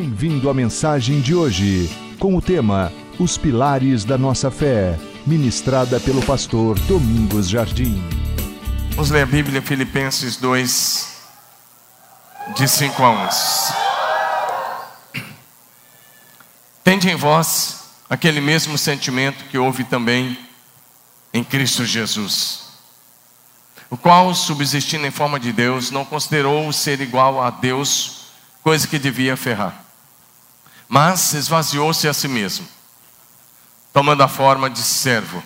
Bem-vindo à mensagem de hoje, com o tema Os Pilares da Nossa Fé, ministrada pelo pastor Domingos Jardim. Vamos ler a Bíblia, Filipenses 2, de 5 a 11. Tende em vós aquele mesmo sentimento que houve também em Cristo Jesus, o qual, subsistindo em forma de Deus, não considerou ser igual a Deus, coisa que devia ferrar, mas esvaziou-se a si mesmo, tomando a forma de servo,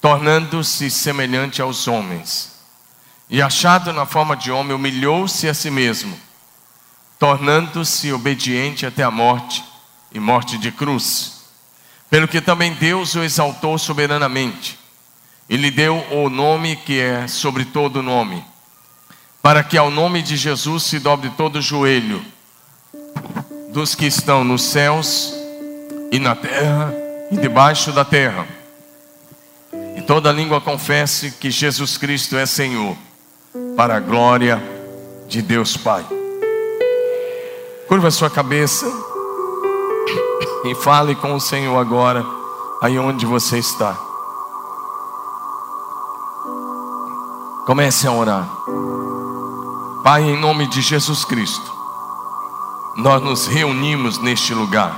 tornando-se semelhante aos homens, e achado na forma de homem, humilhou-se a si mesmo, tornando-se obediente até a morte e morte de cruz. Pelo que também Deus o exaltou soberanamente e lhe deu o nome que é sobre todo nome, para que ao nome de Jesus se dobre todo o joelho dos que estão nos céus e na terra e debaixo da terra, e toda língua confesse que Jesus Cristo é Senhor, para a glória de Deus Pai. Curva sua cabeça e fale com o Senhor agora, aí onde você está. Comece a orar. Pai, em nome de Jesus Cristo, nós nos reunimos neste lugar.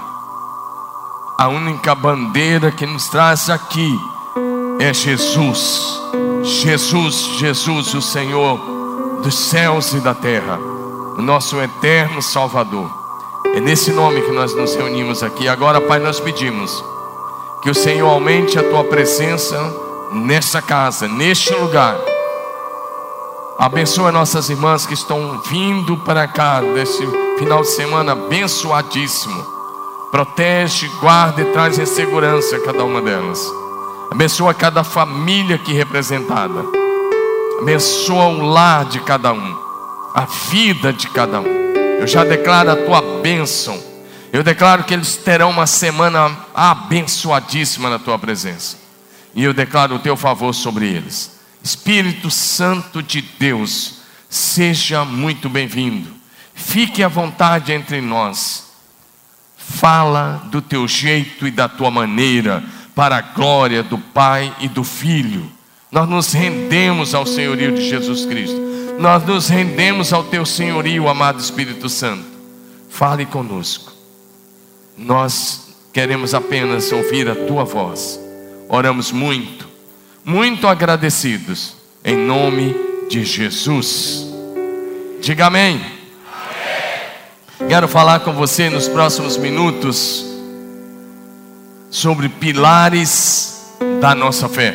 A única bandeira que nos traz aqui é Jesus. Jesus, Jesus, o Senhor dos céus e da terra, o nosso eterno Salvador. É nesse nome que nós nos reunimos aqui. Agora, Pai, nós pedimos que o Senhor aumente a tua presença nessa casa, neste lugar. Abençoa nossas irmãs que estão vindo para cá nesse final de semana abençoadíssimo. Protege, guarda e traz em segurança cada uma delas. Abençoa cada família aqui representada. Abençoa o lar de cada um, a vida de cada um. Eu já declaro a tua bênção. Eu declaro que eles terão uma semana abençoadíssima na tua presença. E eu declaro o teu favor sobre eles. Espírito Santo de Deus, seja muito bem-vindo. Fique à vontade entre nós. Fala do teu jeito e da tua maneira, para a glória do Pai e do Filho. Nós nos rendemos ao senhorio de Jesus Cristo nós nos rendemos ao teu senhorio, amado Espírito Santo. Fale conosco. Nós queremos apenas ouvir a tua voz. Oramos muito, muito agradecidos, em nome de Jesus. Diga amém. Quero falar com você nos próximos minutos sobre pilares da nossa fé.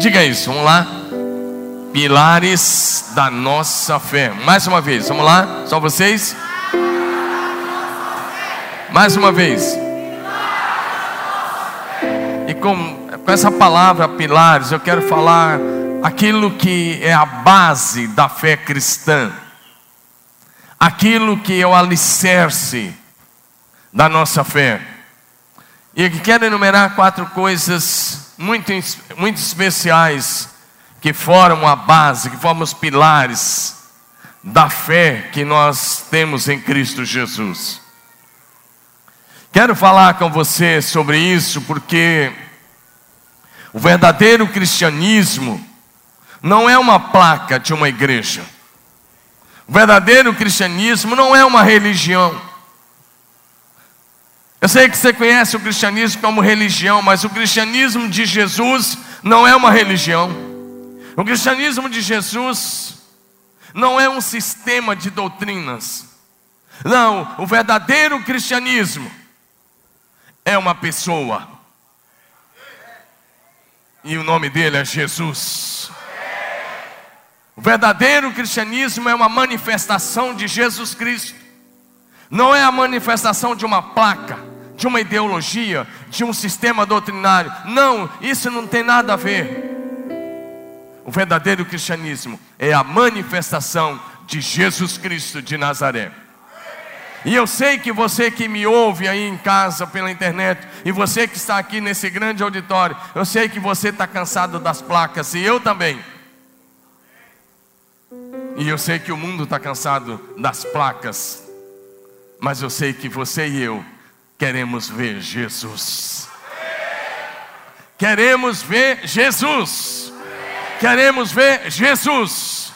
Diga isso, vamos lá pilares da nossa fé. Mais uma vez, vamos lá, só vocês. Mais uma vez. E com, com essa palavra pilares, eu quero falar aquilo que é a base da fé cristã, aquilo que é o alicerce da nossa fé. E quero enumerar quatro coisas muito, muito especiais que formam a base, que formam os pilares da fé que nós temos em Cristo Jesus. Quero falar com você sobre isso porque o verdadeiro cristianismo não é uma placa de uma igreja. O verdadeiro cristianismo não é uma religião. Eu sei que você conhece o cristianismo como religião, mas o cristianismo de Jesus não é uma religião. O cristianismo de Jesus não é um sistema de doutrinas. Não, o verdadeiro cristianismo é uma pessoa. E o nome dele é Jesus. O verdadeiro cristianismo é uma manifestação de Jesus Cristo. Não é a manifestação de uma placa, de uma ideologia, de um sistema doutrinário. Não, isso não tem nada a ver. O verdadeiro cristianismo é a manifestação de Jesus Cristo de Nazaré. E eu sei que você que me ouve aí em casa pela internet, e você que está aqui nesse grande auditório, eu sei que você está cansado das placas, e eu também. E eu sei que o mundo está cansado das placas, mas eu sei que você e eu queremos ver Jesus. Queremos ver Jesus. Queremos ver Jesus.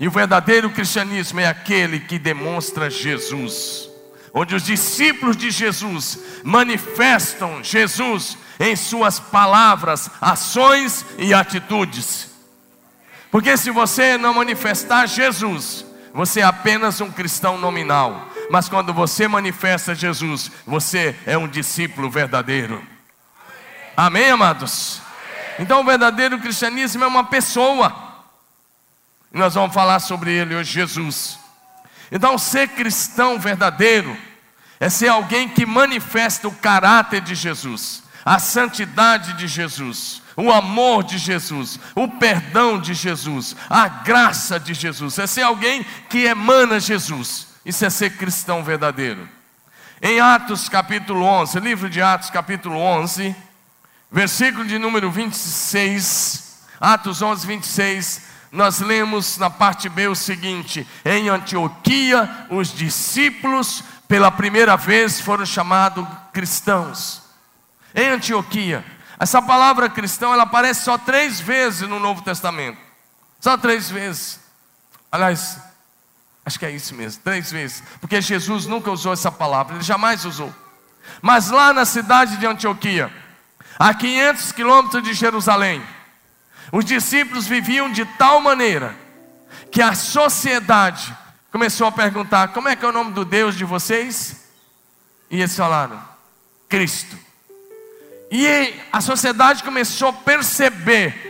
E o verdadeiro cristianismo é aquele que demonstra Jesus, onde os discípulos de Jesus manifestam Jesus em suas palavras, ações e atitudes. Porque se você não manifestar Jesus, você é apenas um cristão nominal, mas quando você manifesta Jesus, você é um discípulo verdadeiro. Amém, amados? Então, o verdadeiro cristianismo é uma pessoa. E nós vamos falar sobre ele hoje, Jesus. Então, ser cristão verdadeiro é ser alguém que manifesta o caráter de Jesus, a santidade de Jesus, o amor de Jesus, o perdão de Jesus, a graça de Jesus. É ser alguém que emana Jesus. Isso é ser cristão verdadeiro. Em Atos capítulo 11, livro de Atos capítulo 11, versículo de número 26, Atos 11, 26, nós lemos na parte B o seguinte: em Antioquia, os discípulos pela primeira vez foram chamados cristãos. Em Antioquia, essa palavra cristão ela aparece só três vezes no Novo Testamento, só três vezes. Aliás, acho que é isso mesmo, três vezes, porque Jesus nunca usou essa palavra, ele jamais usou. Mas lá na cidade de Antioquia, a 500 quilômetros de Jerusalém, os discípulos viviam de tal maneira que a sociedade começou a perguntar: como é que é o nome do Deus de vocês? E eles falaram: Cristo. E a sociedade começou a perceber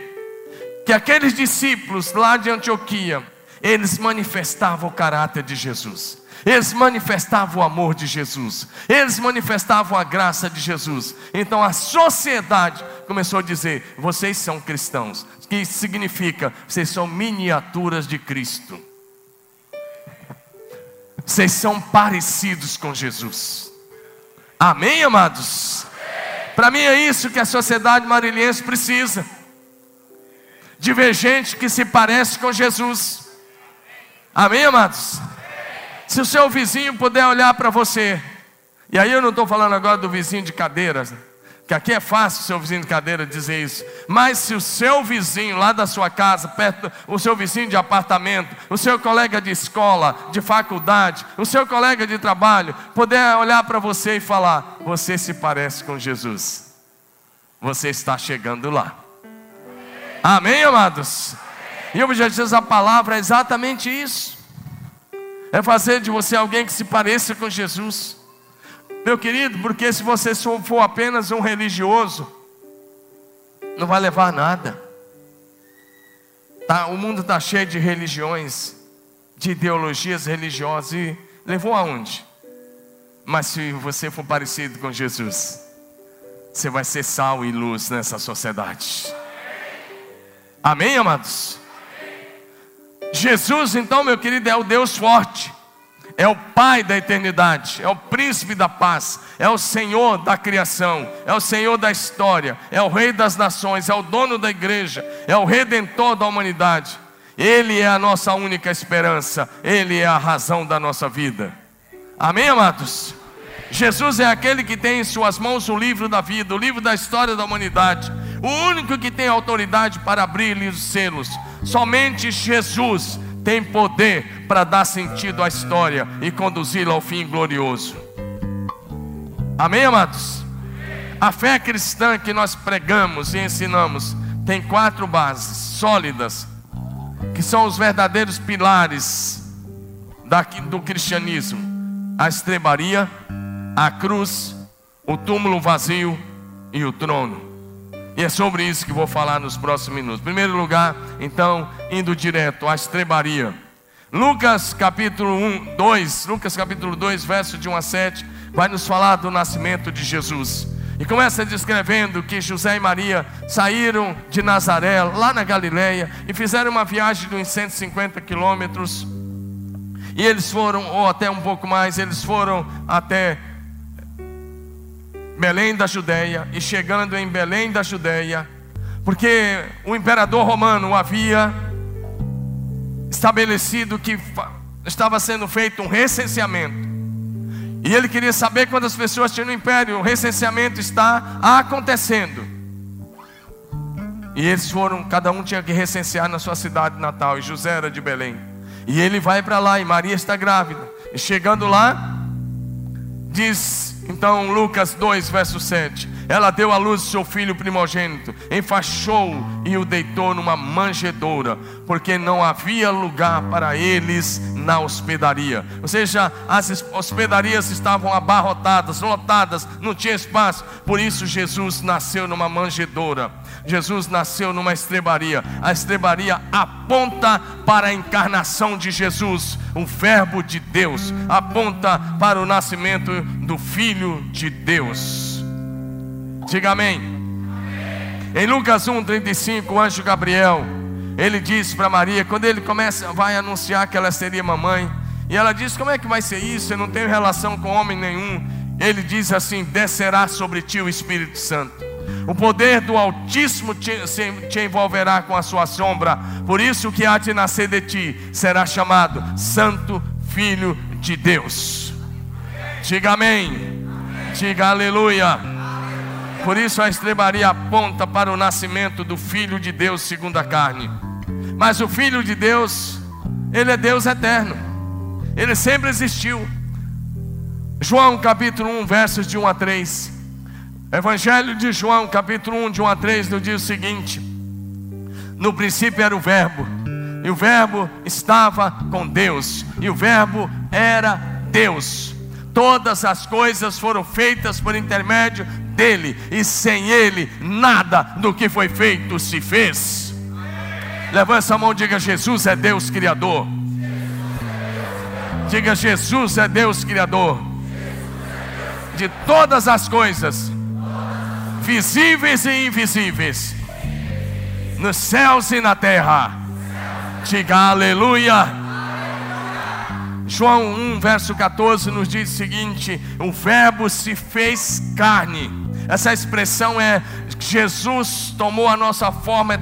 que aqueles discípulos lá de Antioquia, eles manifestavam o caráter de Jesus. Eles manifestavam o amor de Jesus, eles manifestavam a graça de Jesus. Então a sociedade começou a dizer: vocês são cristãos, que significa vocês são miniaturas de Cristo. Vocês são parecidos com Jesus. Amém, amados? Para mim é isso que a sociedade mariliense precisa. De ver gente que se parece com Jesus. Amém, amados? Se o seu vizinho puder olhar para você, e aí eu não estou falando agora do vizinho de cadeiras, que aqui é fácil seu vizinho de cadeira dizer isso, mas se o seu vizinho lá da sua casa, perto, o seu vizinho de apartamento, o seu colega de escola, de faculdade, o seu colega de trabalho, puder olhar para você e falar: Você se parece com Jesus, você está chegando lá. Amém, amados? E o objetivo da palavra é exatamente isso é fazer de você alguém que se pareça com Jesus. Meu querido, porque se você for apenas um religioso, não vai levar nada. Tá, o mundo está cheio de religiões, de ideologias religiosas, e levou aonde? Mas se você for parecido com Jesus, você vai ser sal e luz nessa sociedade. Amém, amados? Jesus, então, meu querido, é o Deus forte, é o Pai da eternidade, é o Príncipe da paz, é o Senhor da criação, é o Senhor da história, é o Rei das nações, é o dono da igreja, é o Redentor da humanidade. Ele é a nossa única esperança, Ele é a razão da nossa vida. Amém, amados? Jesus é aquele que tem em suas mãos o livro da vida, o livro da história da humanidade, o único que tem autoridade para abrir-lhe os selos. Somente Jesus tem poder para dar sentido à história e conduzi-la ao fim glorioso. Amém, amados? A fé cristã que nós pregamos e ensinamos tem quatro bases sólidas, que são os verdadeiros pilares do cristianismo: a estrebaria, a cruz, o túmulo vazio e o trono. E é sobre isso que vou falar nos próximos minutos. Em primeiro lugar, então, indo direto à estrebaria. Lucas capítulo 1, 2, Lucas capítulo 2, verso de 1 a 7, vai nos falar do nascimento de Jesus. E começa descrevendo que José e Maria saíram de Nazaré, lá na Galileia, e fizeram uma viagem de uns 150 quilômetros. E eles foram, ou até um pouco mais, eles foram até Belém da Judéia, e chegando em Belém da Judéia, porque o imperador romano havia estabelecido que estava sendo feito um recenseamento. E ele queria saber quantas pessoas tinham no império. O recenseamento está acontecendo. E eles foram, cada um tinha que recensear na sua cidade natal. E José era de Belém. E ele vai para lá, e Maria está grávida. E chegando lá, diz então Lucas 2, verso 7. Ela deu à luz seu filho primogênito, enfaixou e o deitou numa manjedoura, porque não havia lugar para eles na hospedaria. Ou seja, as hospedarias estavam abarrotadas, lotadas, não tinha espaço. Por isso Jesus nasceu numa manjedoura. Jesus nasceu numa estrebaria. A estrebaria aponta para a encarnação de Jesus, o Verbo de Deus, aponta para o nascimento do Filho de Deus. Diga amém. Em Lucas 1:35, o anjo Gabriel, ele disse para Maria, quando ele começa, vai anunciar que ela seria mamãe, e ela diz: Como é que vai ser isso? Eu não tenho relação com homem nenhum. Ele diz assim: Descerá sobre ti o Espírito Santo. O poder do Altíssimo te, te, envolverá com a sua sombra. Por isso que há de nascer de ti será chamado Santo Filho de Deus. Diga amém. Diga aleluia. Por isso a estrebaria aponta para o nascimento do Filho de Deus segundo a carne. Mas o Filho de Deus, ele é Deus eterno. Ele sempre existiu. João capítulo 1, versos de 1 a 3. Evangelho de João, capítulo 1, de 1 a 3, nos diz o seguinte: No princípio era o Verbo, e o Verbo estava com Deus, e o Verbo era Deus. Todas as coisas foram feitas por intermédio dele, e sem ele, nada do que foi feito se fez. Levanta a mão e diga: Jesus é Deus Criador. Diga: Jesus é Deus Criador de todas as coisas, visíveis e invisíveis, nos céus e na terra. Diga aleluia. João 1, verso 14 nos diz o seguinte: O Verbo se fez carne essa expressão é Jesus tomou a nossa forma,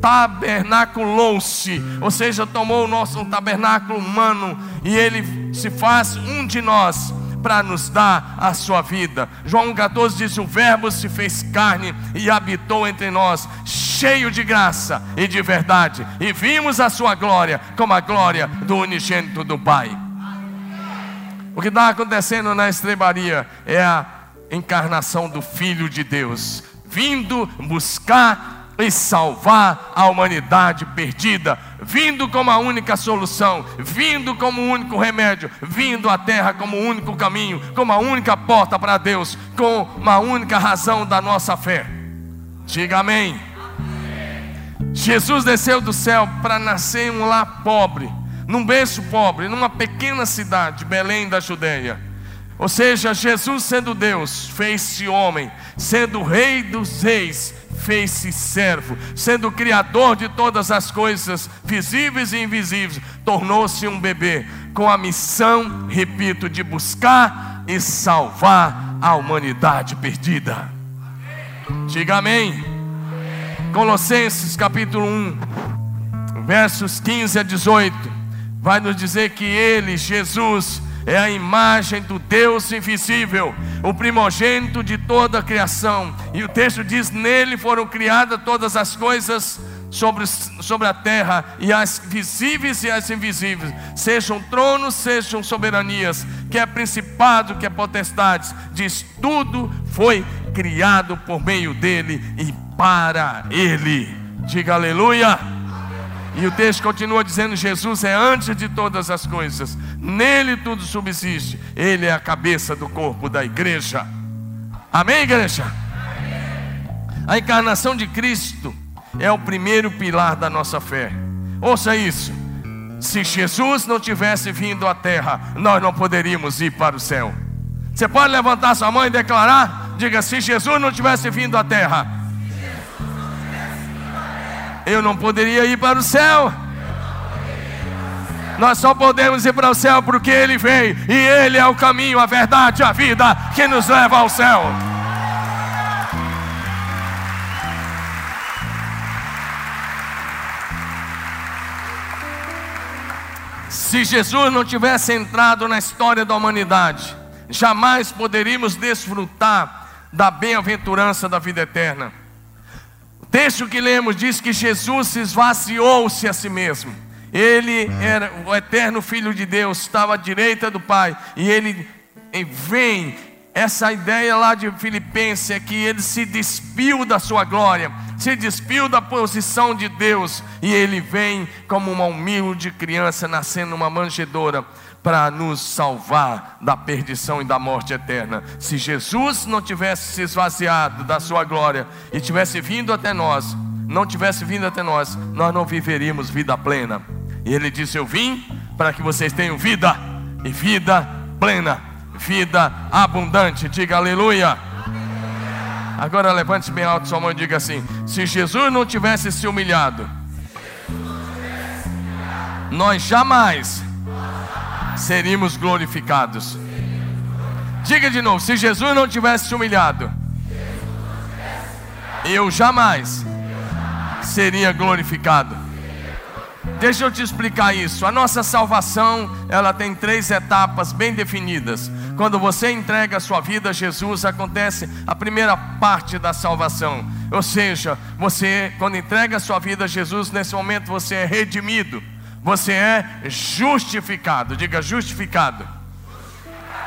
tabernaculou-se, ou seja, tomou o nosso tabernáculo humano e ele se faz um de nós para nos dar a sua vida. João 14 diz: O Verbo se fez carne e habitou entre nós, cheio de graça e de verdade, e vimos a sua glória como a glória do unigênito do Pai. O que está acontecendo na estrebaria é a encarnação do Filho de Deus, vindo buscar e salvar a humanidade perdida, vindo como a única solução, vindo como o único remédio, vindo à terra como o único caminho, como a única porta para Deus, com uma única razão da nossa fé. Diga amém. Jesus desceu do céu para nascer em um lar pobre, num berço pobre, numa pequena cidade, Belém da Judeia. Ou seja, Jesus sendo Deus, fez-se homem, sendo Rei dos Reis, fez-se servo, sendo Criador de todas as coisas, visíveis e invisíveis, tornou-se um bebê, com a missão, repito, de buscar e salvar a humanidade perdida. Diga amém. Colossenses capítulo 1, versos 15 a 18, vai nos dizer que Ele, Jesus, é a imagem do Deus invisível, o primogênito de toda a criação. E o texto diz: Nele foram criadas todas as coisas sobre, sobre a terra, e as visíveis e as invisíveis, sejam tronos, sejam soberanias, que é principado, que é potestades, diz: tudo foi criado por meio dele e para ele. Diga aleluia. E o texto continua dizendo: Jesus é antes de todas as coisas, nele tudo subsiste, ele é a cabeça do corpo da igreja. Amém, igreja? A encarnação de Cristo é o primeiro pilar da nossa fé. Ouça isso: se Jesus não tivesse vindo à terra, nós não poderíamos ir para o céu. Você pode levantar sua mão e declarar? Diga: se Jesus não tivesse vindo à terra, eu não poderia ir para o céu. Nós só podemos ir para o céu porque Ele veio, e Ele é o caminho, a verdade, a vida que nos leva ao céu. Se Jesus não tivesse entrado na história da humanidade, jamais poderíamos desfrutar da bem-aventurança da vida eterna. Texto que lemos diz que Jesus esvaziou-se a si mesmo. Ele era o eterno Filho de Deus, estava à direita do Pai, e ele vem. Essa ideia lá de Filipenses é que ele se despiu da sua glória, se despiu da posição de Deus, e ele vem como uma humilde criança nascendo numa manjedoura para nos salvar da perdição e da morte eterna. Se Jesus não tivesse se esvaziado da sua glória e tivesse vindo até nós, não tivesse vindo até nós, nós não viveríamos vida plena. E ele disse: Eu vim para que vocês tenham vida e vida plena, vida abundante. Diga aleluia. Agora levante bem alto sua mão e diga assim: Se Jesus não tivesse se humilhado, nós jamais seríamos glorificados. Diga de novo: se Jesus não tivesse se humilhado, eu jamais seria glorificado. Deixa eu te explicar isso. A nossa salvação, ela tem três etapas bem definidas. Quando você entrega a sua vida a Jesus, acontece a primeira parte da salvação. Ou seja, você quando entrega a sua vida a Jesus, nesse momento você é redimido você é justificado. Diga justificado.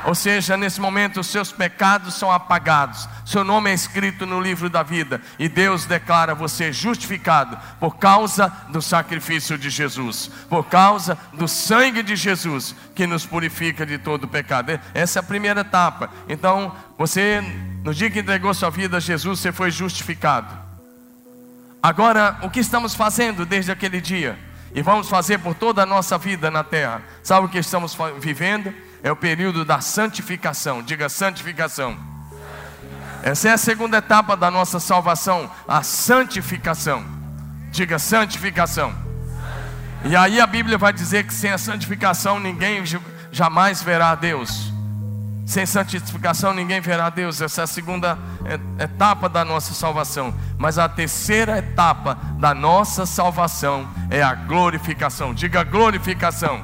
Ou seja, nesse momento os seus pecados são apagados, seu nome é escrito no livro da vida, e Deus declara você justificado por causa do sacrifício de Jesus, por causa do sangue de Jesus que nos purifica de todo pecado. Essa é a primeira etapa. Então, você, no dia que entregou sua vida a Jesus, você foi justificado. Agora, o que estamos fazendo desde aquele dia? E vamos fazer por toda a nossa vida na terra. Sabe o que estamos vivendo? É o período da santificação. Diga santificação. Essa é a segunda etapa da nossa salvação, a santificação. Diga santificação. E aí a Bíblia vai dizer que sem a santificação ninguém jamais verá a Deus. Sem santificação ninguém verá Deus. Essa é a segunda etapa da nossa salvação. Mas a terceira etapa da nossa salvação é a glorificação. Diga glorificação.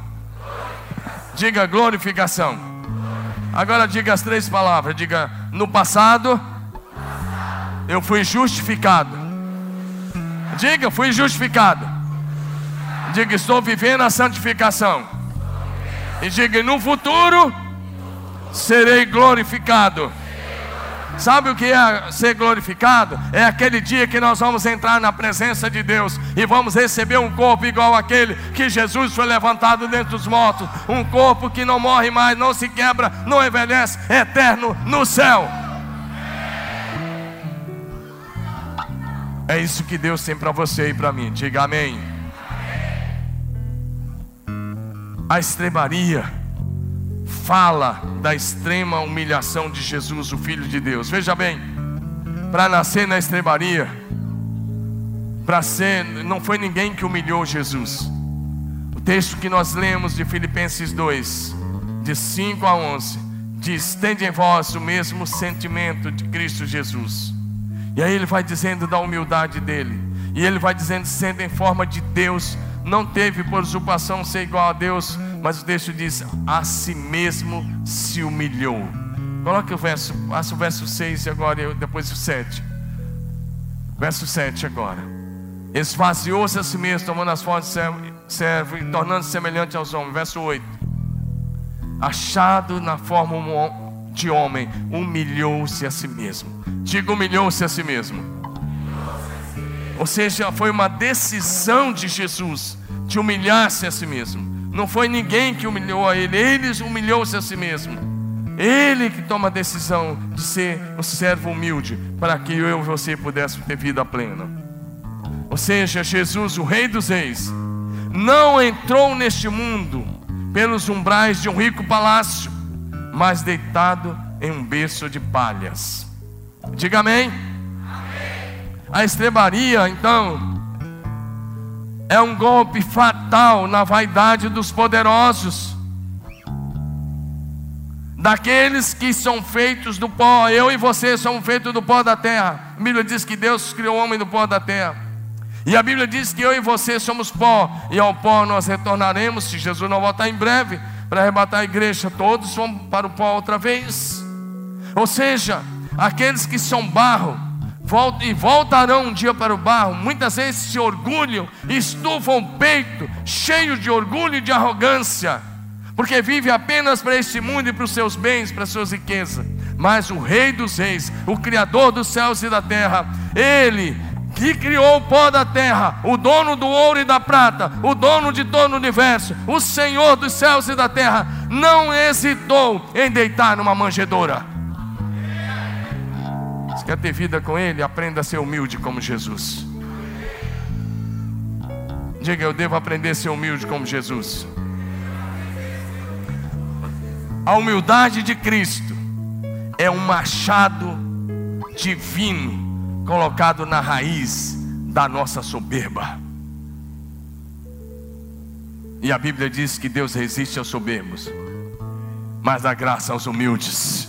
Diga glorificação. Agora diga as três palavras. Diga no passado eu fui justificado. Diga, fui justificado. Diga, estou vivendo a santificação. E diga, no futuro serei glorificado. Sabe o que é ser glorificado? É aquele dia que nós vamos entrar na presença de Deus e vamos receber um corpo igual aquele que Jesus foi levantado dentre os mortos, um corpo que não morre mais, não se quebra, não envelhece, é eterno no céu. É isso que Deus tem para você e para mim. Diga amém. A estrebaria fala da extrema humilhação de Jesus, o Filho de Deus. Veja bem, para nascer na estrebaria, para ser, não foi ninguém que humilhou Jesus. O texto que nós lemos de Filipenses 2, de 5 a 11, diz: Tende em vós o mesmo sentimento de Cristo Jesus. E aí ele vai dizendo da humildade dele, e ele vai dizendo, sendo em forma de Deus, não teve por usurpação ser igual a Deus mas o texto diz: a si mesmo se humilhou. Coloque o verso, faça o verso 6 e agora depois o 7. Verso 7 agora. Esvaziou-se a si mesmo, tomando as formas de servo e tornando-se semelhante aos homens. Verso 8. Achado na forma de homem, humilhou-se a si mesmo. Diga, humilhou-se a si mesmo. Ou seja, foi uma decisão de Jesus de humilhar-se a si mesmo. Não foi ninguém que humilhou a ele, ele humilhou-se a si mesmo. Ele que toma a decisão de ser um servo humilde, para que eu e você pudéssemos ter vida plena. Ou seja, Jesus, o Rei dos Reis, não entrou neste mundo pelos umbrais de um rico palácio, mas deitado em um berço de palhas. Diga amém. A estrebaria, então, é um golpe fatal na vaidade dos poderosos, daqueles que são feitos do pó. Eu e você somos feitos do pó da terra. A Bíblia diz que Deus criou o homem do pó da terra. E a Bíblia diz que eu e você somos pó, e ao pó nós retornaremos se Jesus não voltar em breve. para arrebatar a igreja, todos vão para o pó outra vez. Ou seja, aqueles que são barro e voltarão um dia para o barro, muitas vezes se orgulham, estufam o peito, cheios de orgulho e de arrogância, porque vive apenas para este mundo e para os seus bens, para as suas riquezas. Mas o Rei dos Reis, o Criador dos céus e da terra, Ele que criou o pó da terra, o dono do ouro e da prata, o dono de todo o universo, o Senhor dos céus e da terra, não hesitou em deitar numa manjedoura. Quer ter vida com Ele, aprenda a ser humilde como Jesus. Diga, eu devo aprender a ser humilde como Jesus. A humildade de Cristo é um machado divino colocado na raiz da nossa soberba. E a Bíblia diz que Deus resiste aos soberbos, mas dá graça aos humildes.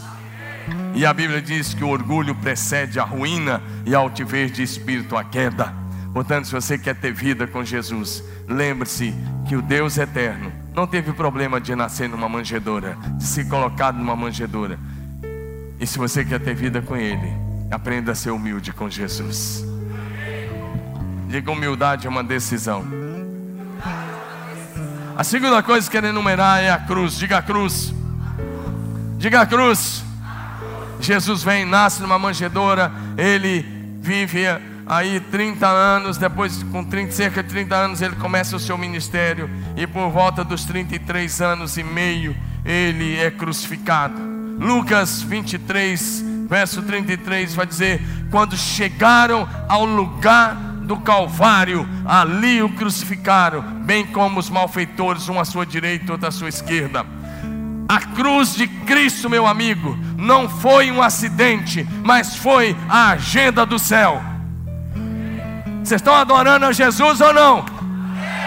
E a Bíblia diz que o orgulho precede a ruína e a altivez de espírito a queda. Portanto, se você quer ter vida com Jesus, lembre-se que o Deus eterno não teve problema de nascer numa manjedoura, de se colocar numa manjedoura. E se você quer ter vida com Ele, Aprenda a ser humilde com Jesus. Diga humildade é uma decisão. A segunda coisa que quero enumerar é a cruz. Diga a cruz. Diga a cruz. Jesus vem, nasce numa manjedoura, ele vive aí 30 anos, depois com 30, cerca de 30 anos ele começa o seu ministério e por volta dos 33 anos e meio ele é crucificado. Lucas 23 verso 33 vai dizer: Quando chegaram ao lugar do Calvário, ali o crucificaram, bem como os malfeitores, um à sua direita outro à sua esquerda. A cruz de Cristo, meu amigo, não foi um acidente, mas foi a agenda do céu. Vocês estão adorando a Jesus ou não?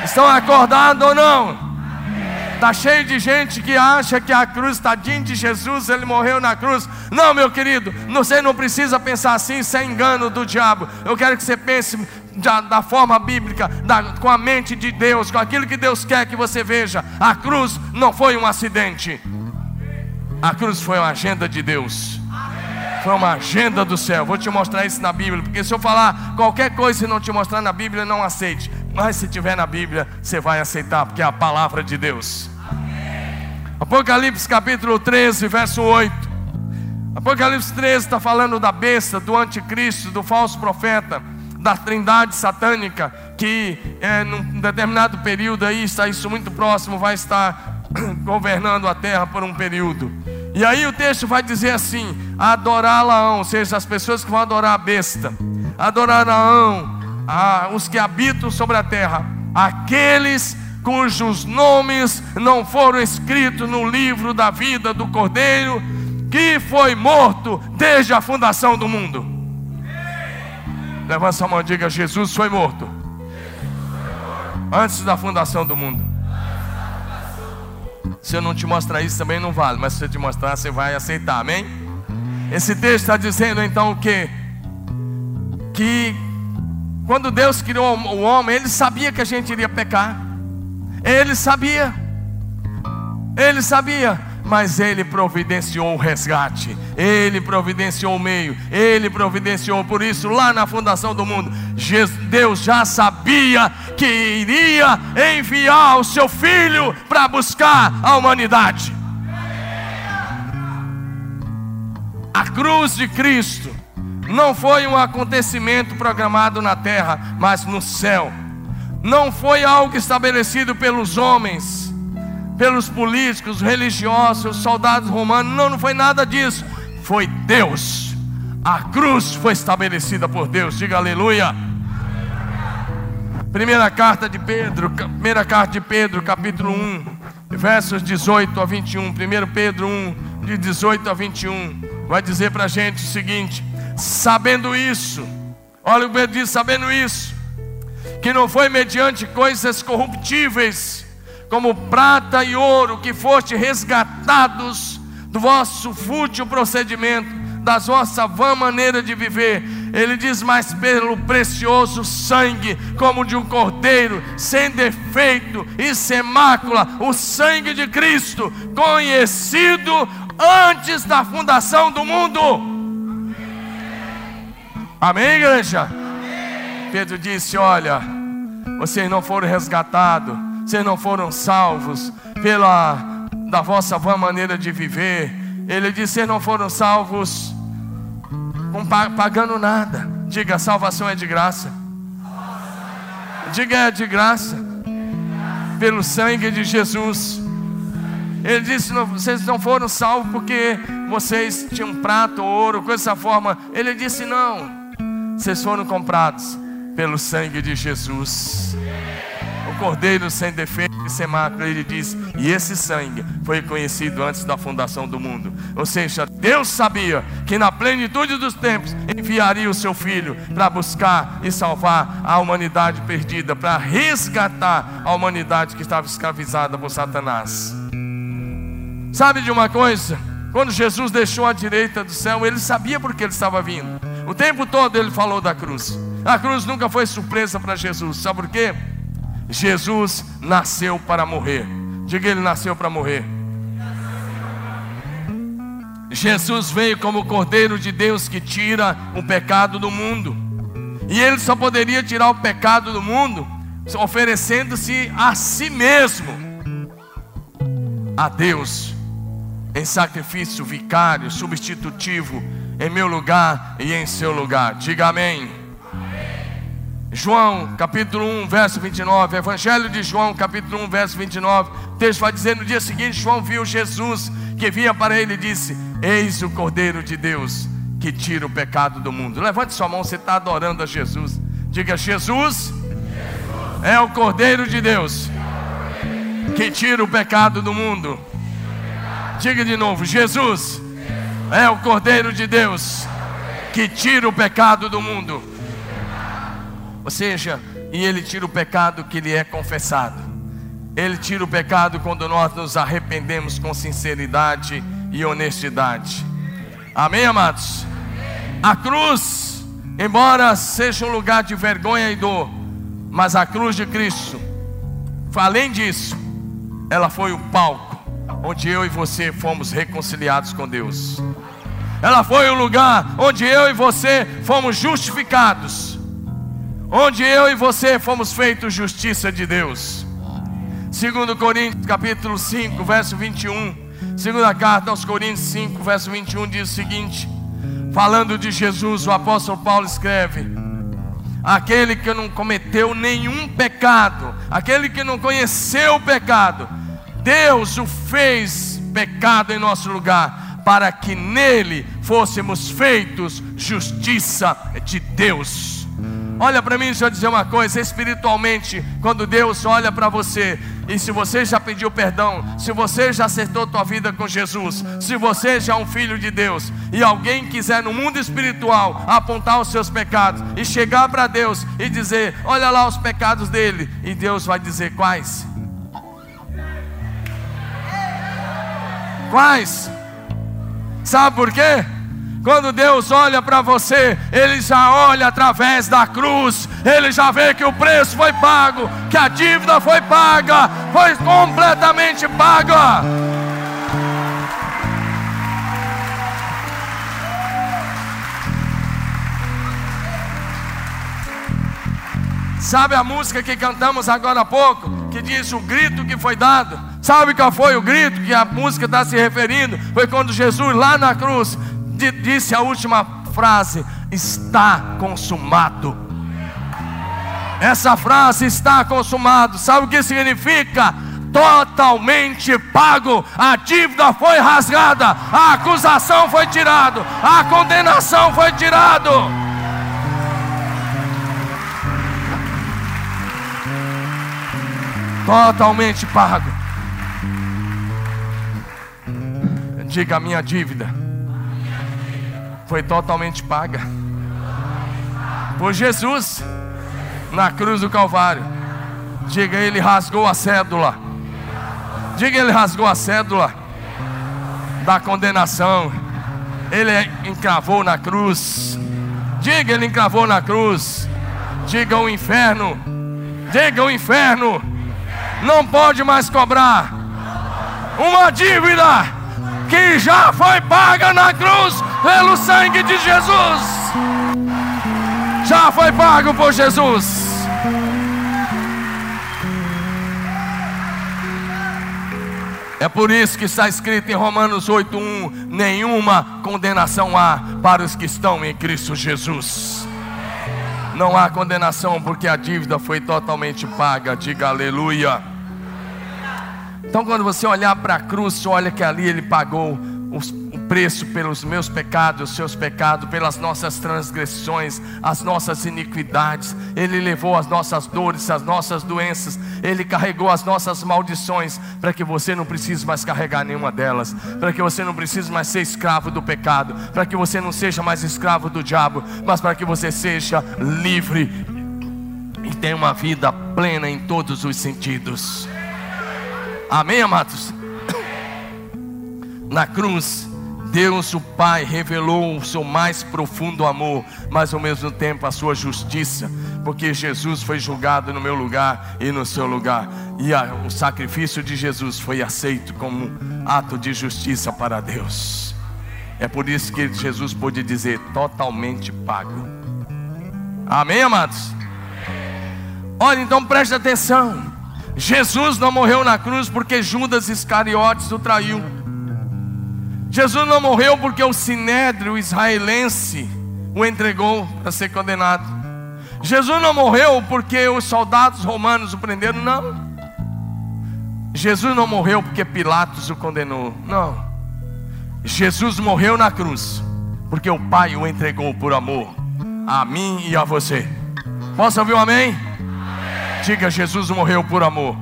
Estão acordados ou não? Está cheio de gente que acha que a cruz, tadinho de Jesus, ele morreu na cruz. Não, meu querido, você não precisa pensar assim, isso é engano do diabo. Eu quero que você pense da, da forma bíblica, da, com a mente de Deus, com aquilo que Deus quer que você veja. A cruz não foi um acidente, a cruz foi uma agenda de Deus. Foi uma agenda do céu. Vou te mostrar isso na Bíblia, porque se eu falar qualquer coisa e não te mostrar na Bíblia, não aceite. Mas se tiver na Bíblia, você vai aceitar, porque é a palavra de Deus. Apocalipse capítulo 13, verso 8. Apocalipse 13 está falando da besta, do anticristo, do falso profeta, da trindade satânica, que é, num determinado período aí, está isso muito próximo, vai estar governando a terra por um período. E aí o texto vai dizer assim: adorá-la, ou seja, as pessoas que vão adorar a besta, adorarão os que habitam sobre a terra, aqueles cujos nomes não foram escritos no livro da vida do Cordeiro, que foi morto desde a fundação do mundo. Levanta a mão e diga: Jesus foi morto antes da fundação do mundo. Se eu não te mostrar isso também não vale, mas se eu te mostrar, você vai aceitar, amém? Esse texto está dizendo então o que? Que quando Deus criou o homem, Ele sabia que a gente iria pecar. Ele sabia. Ele sabia. Mas Ele providenciou o resgate. Ele providenciou o meio. Ele providenciou. Por isso, lá na fundação do mundo, Deus já sabia que iria enviar o seu filho para buscar a humanidade. A cruz de Cristo não foi um acontecimento programado na terra, mas no céu. Não foi algo estabelecido pelos homens, pelos políticos, religiosos, soldados romanos. Não, não foi nada disso. Foi Deus. A cruz foi estabelecida por Deus. Diga aleluia. Primeira carta de Pedro, primeira carta de Pedro, capítulo 1, versos 18 a 21. 1 Pedro 1, de 18 a 21, vai dizer para a gente o seguinte: sabendo isso, olha o que diz, sabendo isso, que não foi mediante coisas corruptíveis, como prata e ouro, que foste resgatados do vosso fútil procedimento, da vossa vã maneira de viver, Ele diz: Mas pelo precioso sangue, como de um cordeiro, sem defeito e sem mácula, o sangue de Cristo, conhecido antes da fundação do mundo. Amém, igreja? Pedro disse: Olha, vocês não foram resgatados, vocês não foram salvos pela da vossa vã maneira de viver. Ele disse: Vocês não foram salvos pagando nada. Diga: salvação é de graça. Diga: é de graça. Pelo sangue de Jesus. Ele disse: vocês não foram salvos porque vocês tinham prato, ouro, coisa dessa forma. Ele disse: não, vocês foram comprados pelo sangue de Jesus. O cordeiro sem defeito e sem mácula, ele diz: e esse sangue foi conhecido antes da fundação do mundo. Ou seja, Deus sabia que na plenitude dos tempos enviaria o seu filho para buscar e salvar a humanidade perdida, para resgatar a humanidade que estava escravizada por Satanás. Sabe de uma coisa? Quando Jesus deixou a direita do céu, ele sabia porque ele estava vindo. O tempo todo ele falou da cruz. A cruz nunca foi surpresa para Jesus. Sabe por quê? Jesus nasceu para morrer. Diga ele nasceu para morrer. Jesus veio como o Cordeiro de Deus que tira o pecado do mundo. E ele só poderia tirar o pecado do mundo oferecendo-se a si mesmo a Deus em sacrifício vicário, substitutivo, em meu lugar e em seu lugar. Diga amém. João, capítulo 1, verso 29. Evangelho de João, capítulo 1, verso 29. O texto vai dizer: No dia seguinte, João viu Jesus que vinha para ele e disse: Eis o Cordeiro de Deus que tira o pecado do mundo. Levante sua mão, você está adorando a Jesus. Diga: Jesus, Jesus. é o Cordeiro de Deus que tira o pecado do mundo. Diga de novo: Jesus é o Cordeiro de Deus que tira o pecado do mundo. Ou seja, e ele tira o pecado que lhe é confessado. Ele tira o pecado quando nós nos arrependemos com sinceridade e honestidade. Amém, amados? A cruz, embora seja um lugar de vergonha e dor, mas a cruz de Cristo, além disso, ela foi o palco onde eu e você fomos reconciliados com Deus. Ela foi o lugar onde eu e você fomos justificados. Onde eu e você fomos feitos justiça de Deus. Segundo Coríntios capítulo 5, verso 21. Segunda carta aos Coríntios 5, verso 21 diz o seguinte: Falando de Jesus, o apóstolo Paulo escreve: Aquele que não cometeu nenhum pecado, aquele que não conheceu o pecado, Deus o fez pecado em nosso lugar, para que nele fôssemos feitos justiça de Deus. Olha para mim, deixa eu dizer uma coisa: espiritualmente, quando Deus olha para você, e se você já pediu perdão, se você já acertou tua vida com Jesus, se você já é um filho de Deus, e alguém quiser no mundo espiritual apontar os seus pecados e chegar para Deus e dizer: Olha lá os pecados dele, e Deus vai dizer quais? Quais? Sabe por quê? Quando Deus olha para você, Ele já olha através da cruz, Ele já vê que o preço foi pago, que a dívida foi paga, foi completamente paga. Sabe a música que cantamos agora há pouco? Que diz o grito que foi dado. Sabe qual foi o grito que a música está se referindo? Foi quando Jesus lá na cruz disse a última frase: Está consumado. Essa frase está consumado. Sabe o que significa? Totalmente pago, a dívida foi rasgada, a acusação foi tirada, a condenação foi tirada. Totalmente pago. Diga: a minha dívida foi totalmente paga por Jesus na cruz do Calvário. Diga: Ele rasgou a cédula. Diga: Ele rasgou a cédula da condenação. Ele encravou na cruz. Diga, ele encravou na cruz. Diga o inferno. Diga o inferno. Não pode mais cobrar uma dívida que já foi paga na cruz pelo sangue de Jesus. Já foi pago por Jesus. É por isso que está escrito em Romanos 8:1, nenhuma condenação há para os que estão em Cristo Jesus. Não há condenação porque a dívida foi totalmente paga. Diga aleluia. Então, quando você olhar para a cruz, você olha que ali ele pagou o preço pelos meus pecados, os seus pecados, pelas nossas transgressões, as nossas iniquidades. Ele levou as nossas dores, as nossas doenças. Ele carregou as nossas maldições para que você não precise mais carregar nenhuma delas, para que você não precise mais ser escravo do pecado, para que você não seja mais escravo do diabo, mas para que você seja livre e tenha uma vida plena em todos os sentidos. Amém, amados? Na cruz, Deus o Pai revelou o seu mais profundo amor, mas ao mesmo tempo a sua justiça, porque Jesus foi julgado no meu lugar e no seu lugar, e a, o sacrifício de Jesus foi aceito como ato de justiça para Deus. É por isso que Jesus pôde dizer totalmente pago. Amém, amados? Olha, então preste atenção. Jesus não morreu na cruz porque Judas Iscariotes o traiu. Jesus não morreu porque o sinédrio israelense o entregou para ser condenado. Jesus não morreu porque os soldados romanos o prenderam, não. Jesus não morreu porque Pilatos o condenou, não. Jesus morreu na cruz porque o Pai o entregou por amor a mim e a você. Posso ouvir um amém? Diga: Jesus morreu por amor.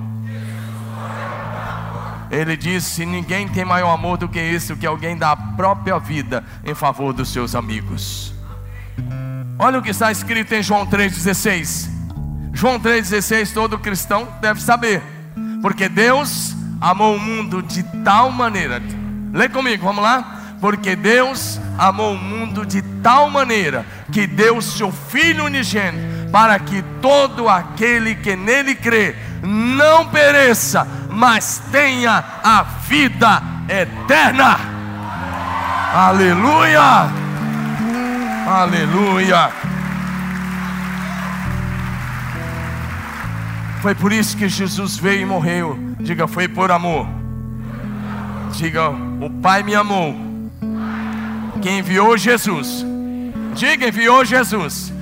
Ele disse: Ninguém tem maior amor do que esse, que alguém dá a própria vida em favor dos seus amigos. Olha o que está escrito em João 3,16. João 3,16, todo cristão deve saber, porque Deus amou o mundo de tal maneira. Lê comigo, vamos lá? Porque Deus amou o mundo de tal maneira que deu seu Filho unigênito, para que todo aquele que nele crê não pereça, mas tenha a vida eterna. Aleluia! Aleluia! Foi por isso que Jesus veio e morreu. Diga, foi por amor. Diga, o Pai me amou. Quem enviou Jesus. Diga, enviou Jesus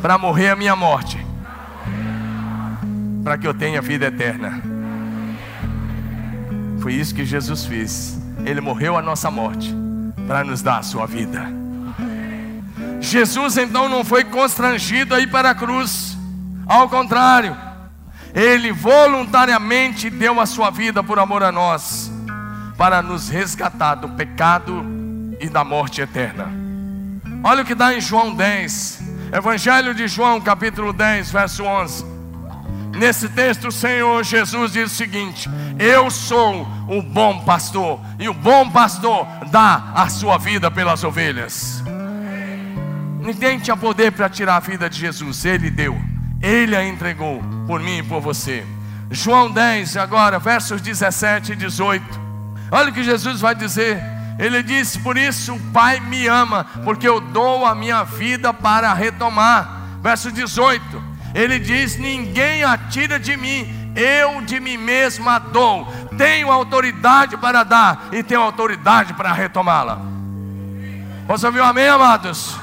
para morrer a minha morte, para que eu tenha vida eterna. Foi isso que Jesus fez. Ele morreu a nossa morte para nos dar a sua vida. Jesus então não foi constrangido a ir para a cruz. Ao contrário, ele voluntariamente deu a sua vida por amor a nós, para nos resgatar do pecado e da morte eterna. Olha o que dá em João 10, Evangelho de João, capítulo 10, verso 11. Nesse texto, o Senhor Jesus diz o seguinte: Eu sou o bom pastor, e o bom pastor dá a sua vida pelas ovelhas. Ninguém tinha poder para tirar a vida de Jesus, Ele deu, Ele a entregou por mim e por você. João 10, agora, versos 17 e 18. Olha o que Jesus vai dizer. Ele disse: Por isso o Pai me ama, porque eu dou a minha vida para retomar. Verso 18. Ele diz: Ninguém a tira de mim, eu de mim mesma dou. Tenho autoridade para dar e tenho autoridade para retomá-la. Posso ouvir um amém, amados?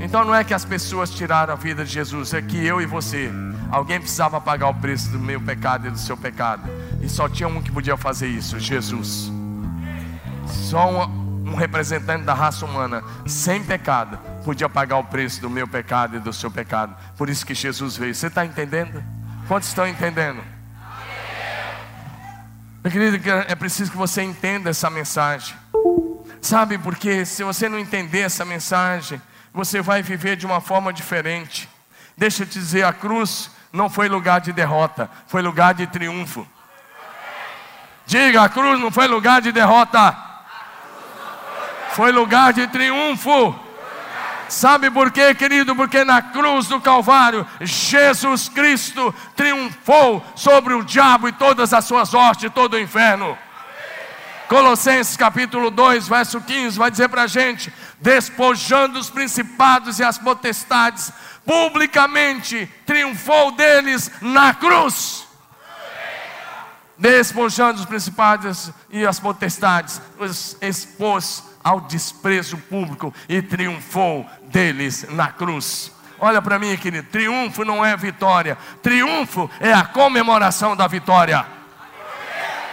Então não é que as pessoas tiraram a vida de Jesus, é que eu e você, alguém precisava pagar o preço do meu pecado e do seu pecado, e só tinha um que podia fazer isso: Jesus. Só um, um representante da raça humana, sem pecado, podia pagar o preço do meu pecado e do seu pecado. Por isso que Jesus veio. Você está entendendo? Quantos estão entendendo? Meu querido, é preciso que você entenda essa mensagem. Sabe, porque se você não entender essa mensagem, você vai viver de uma forma diferente. Deixa eu te dizer, a cruz não foi lugar de derrota, foi lugar de triunfo. Diga, a cruz não foi lugar de derrota, foi lugar de triunfo. Sabe por quê, querido? Porque na cruz do Calvário, Jesus Cristo triunfou sobre o diabo e todas as suas hostes, todo o inferno. Colossenses capítulo 2, verso 15, vai dizer para a gente: despojando os principados e as potestades, publicamente triunfou deles na cruz. Despojando os principados e as potestades, os expôs ao desprezo público e triunfou deles na cruz. Olha para mim, querido, triunfo não é vitória, triunfo é a comemoração da vitória.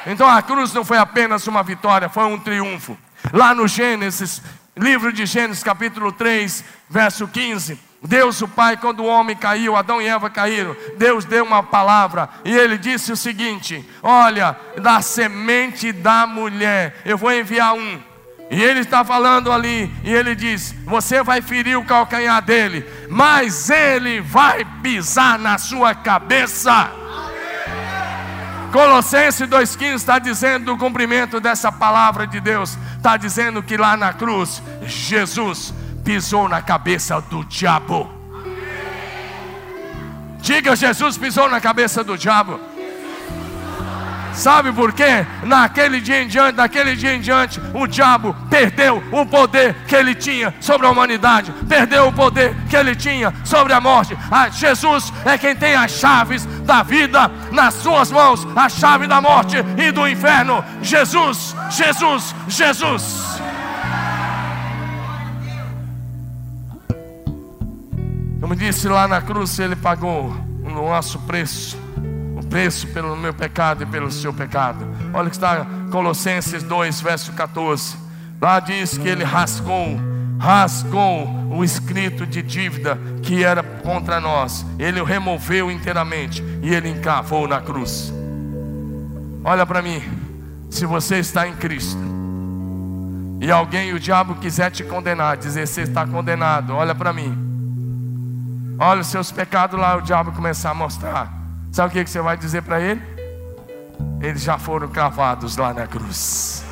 Então a cruz não foi apenas uma vitória, foi um triunfo. Lá no Gênesis, livro de Gênesis, capítulo 3, verso 15. Deus, o Pai, quando o homem caiu, Adão e Eva caíram, Deus deu uma palavra e ele disse o seguinte: Olha, da semente da mulher, eu vou enviar um e ele está falando ali, e ele diz: Você vai ferir o calcanhar dele, mas ele vai pisar na sua cabeça. Colossenses 2,15 está dizendo o cumprimento dessa palavra de Deus, está dizendo que lá na cruz, Jesus pisou na cabeça do diabo. Diga: Jesus pisou na cabeça do diabo. Sabe por quê? Naquele dia em diante, daquele dia em diante, o diabo perdeu o poder que ele tinha sobre a humanidade, perdeu o poder que ele tinha sobre a morte. Ah, Jesus é quem tem as chaves da vida nas suas mãos, a chave da morte e do inferno. Jesus, Jesus, Jesus. Como disse lá na cruz, ele pagou o nosso preço preço pelo meu pecado e pelo seu pecado. Olha que está Colossenses 2, verso 14. Lá diz que ele rasgou, rasgou o escrito de dívida que era contra nós. Ele o removeu inteiramente e ele encavou na cruz. Olha para mim, se você está em Cristo e alguém, o diabo quiser te condenar, dizer você está condenado, olha para mim. Olha os seus pecados lá, o diabo começar a mostrar. Sabe o que você vai dizer para ele? Eles já foram cravados lá na cruz.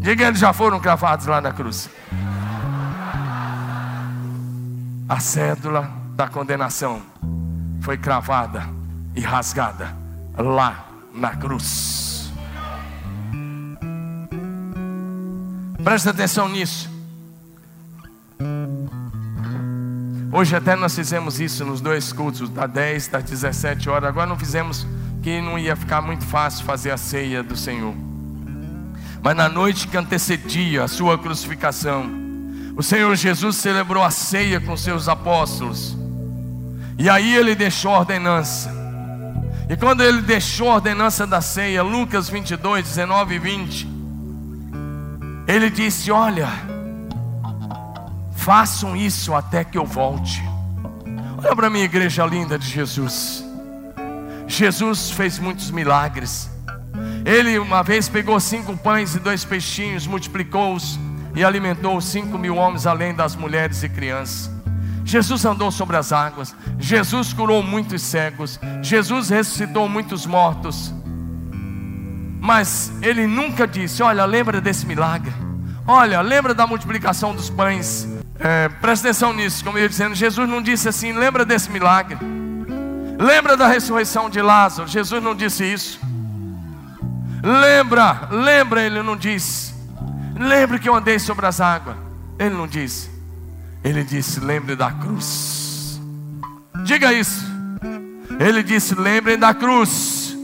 Diga, eles já foram cravados lá na cruz. A cédula da condenação foi cravada e rasgada lá na cruz. Presta atenção nisso. Hoje até nós fizemos isso nos dois cultos, da 10, das 17 horas. Agora não fizemos que não ia ficar muito fácil fazer a ceia do Senhor. Mas na noite que antecedia a sua crucificação, o Senhor Jesus celebrou a ceia com seus apóstolos. E aí ele deixou a ordenança. E quando ele deixou a ordenança da ceia, Lucas 22, 19 e 20, ele disse: Olha, Façam isso até que eu volte. Olha para minha igreja linda de Jesus. Jesus fez muitos milagres. Ele uma vez pegou cinco pães e dois peixinhos, multiplicou-os e alimentou cinco mil homens, além das mulheres e crianças. Jesus andou sobre as águas. Jesus curou muitos cegos. Jesus ressuscitou muitos mortos. Mas ele nunca disse: Olha, lembra desse milagre. Olha, lembra da multiplicação dos pães. É, presta atenção nisso, como eu ia dizendo, Jesus não disse assim, lembra desse milagre. Lembra da ressurreição de Lázaro. Jesus não disse isso. Lembra, lembra, ele não disse. Lembre que eu andei sobre as águas. Ele não disse. Ele disse: lembre da cruz. Diga isso. Ele disse: lembrem da cruz.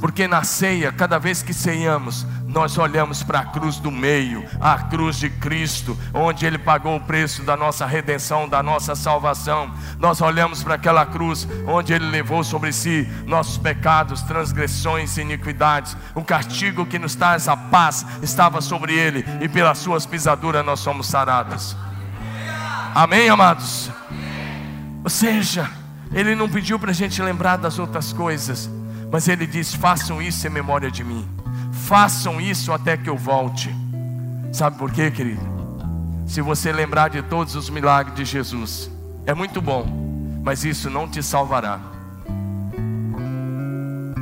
Porque na ceia, cada vez que ceiamos, nós olhamos para a cruz do meio, a cruz de Cristo, onde Ele pagou o preço da nossa redenção, da nossa salvação. Nós olhamos para aquela cruz, onde Ele levou sobre si nossos pecados, transgressões e iniquidades. O castigo que nos traz a paz estava sobre Ele, e pelas Suas pisaduras nós somos sarados. Amém, amados? Ou seja, Ele não pediu para a gente lembrar das outras coisas, mas Ele disse: façam isso em memória de mim façam isso até que eu volte. Sabe por quê, querido? Se você lembrar de todos os milagres de Jesus, é muito bom, mas isso não te salvará.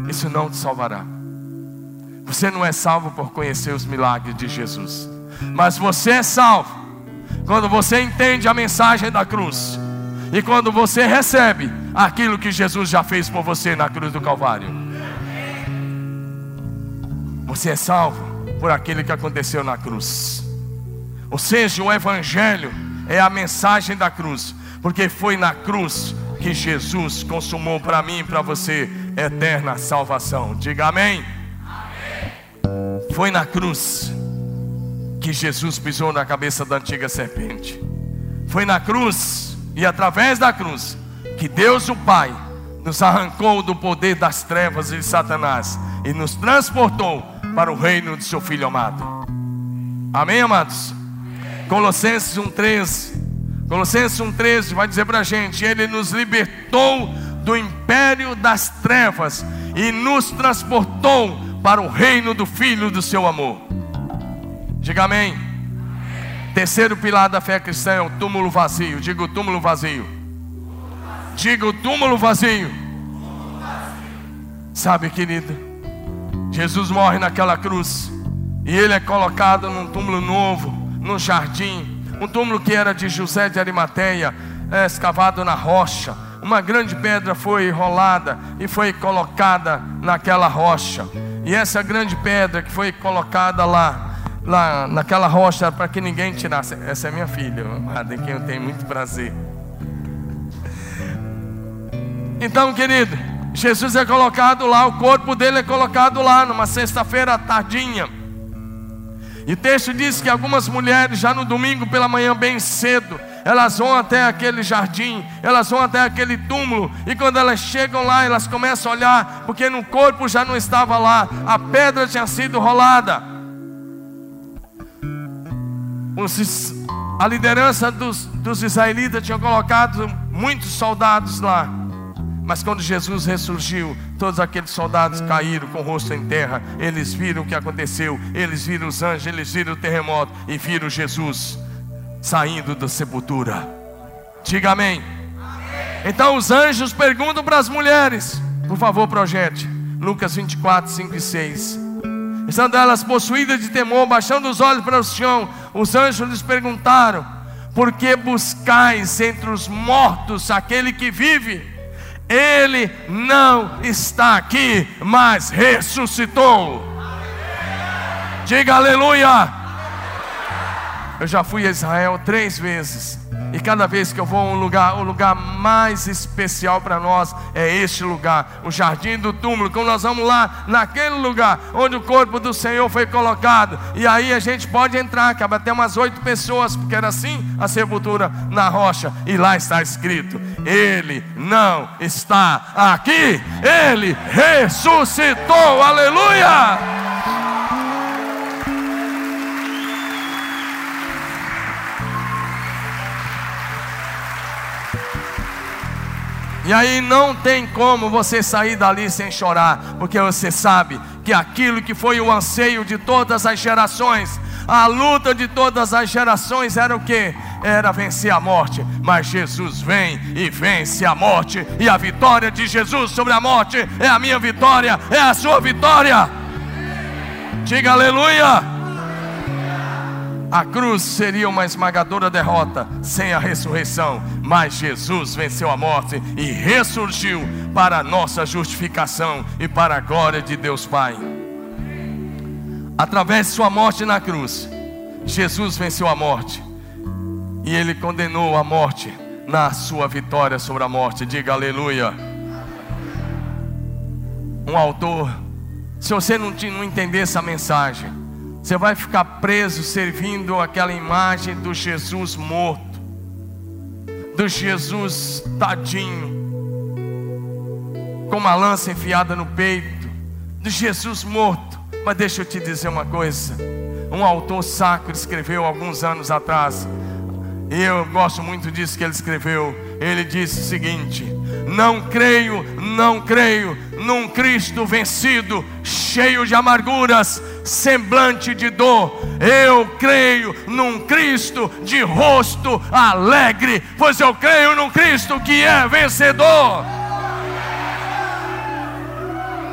Isso não te salvará. Você não é salvo por conhecer os milagres de Jesus. Mas você é salvo quando você entende a mensagem da cruz e quando você recebe aquilo que Jesus já fez por você na cruz do Calvário. Você é salvo por aquilo que aconteceu na cruz. Ou seja, o Evangelho é a mensagem da cruz, porque foi na cruz que Jesus consumou para mim e para você eterna salvação. Diga amém. amém. Foi na cruz que Jesus pisou na cabeça da antiga serpente. Foi na cruz e através da cruz que Deus o Pai nos arrancou do poder das trevas e de Satanás e nos transportou para o reino de seu Filho amado. Amém, amados? Colossenses 1,13. Colossenses 1,13 vai dizer para a gente: Ele nos libertou do império das trevas e nos transportou para o reino do Filho do seu amor. Diga amém. amém. Terceiro pilar da fé cristã é o túmulo vazio. Diga o túmulo vazio. Diga o túmulo vazio. Sabe, querido, Jesus morre naquela cruz e ele é colocado num túmulo novo, no jardim um túmulo que era de José de Arimateia, é, escavado na rocha. Uma grande pedra foi rolada e foi colocada naquela rocha. E essa grande pedra que foi colocada lá, lá naquela rocha, para que ninguém tirasse. Essa é minha filha, amada, em quem eu tenho muito prazer. Então, querido, Jesus é colocado lá, o corpo dele é colocado lá, numa sexta-feira tardinha. E o texto diz que algumas mulheres, já no domingo pela manhã, bem cedo, elas vão até aquele jardim, elas vão até aquele túmulo, e quando elas chegam lá, elas começam a olhar, porque no corpo já não estava lá, a pedra tinha sido rolada. A liderança dos, dos israelitas tinha colocado muitos soldados lá. Mas quando Jesus ressurgiu, todos aqueles soldados caíram com o rosto em terra. Eles viram o que aconteceu, eles viram os anjos, eles viram o terremoto e viram Jesus saindo da sepultura. Diga amém. Então os anjos perguntam para as mulheres, por favor, projete. Lucas 24, 5 e 6. Estando elas possuídas de temor, baixando os olhos para o chão, os anjos lhes perguntaram: Por que buscais entre os mortos aquele que vive? Ele não está aqui, mas ressuscitou. Diga aleluia. Eu já fui a Israel três vezes. E cada vez que eu vou a um lugar, o lugar mais especial para nós é este lugar, o jardim do túmulo. Quando nós vamos lá, naquele lugar onde o corpo do Senhor foi colocado, e aí a gente pode entrar, cabe até umas oito pessoas, porque era assim a sepultura na rocha, e lá está escrito: Ele não está aqui, Ele ressuscitou, aleluia! E aí não tem como você sair dali sem chorar, porque você sabe que aquilo que foi o anseio de todas as gerações, a luta de todas as gerações era o que? Era vencer a morte, mas Jesus vem e vence a morte, e a vitória de Jesus sobre a morte é a minha vitória, é a sua vitória. Diga aleluia. A cruz seria uma esmagadora derrota sem a ressurreição, mas Jesus venceu a morte e ressurgiu para a nossa justificação e para a glória de Deus Pai. Através de sua morte na cruz, Jesus venceu a morte e ele condenou a morte na sua vitória sobre a morte. Diga aleluia. Um autor, se você não, não entender essa mensagem, você vai ficar preso servindo aquela imagem do Jesus morto, do Jesus tadinho, com uma lança enfiada no peito, do Jesus morto. Mas deixa eu te dizer uma coisa: um autor sacro escreveu alguns anos atrás, e eu gosto muito disso que ele escreveu. Ele disse o seguinte: Não creio, não creio num Cristo vencido, cheio de amarguras semblante de dor. Eu creio num Cristo de rosto alegre, pois eu creio num Cristo que é vencedor.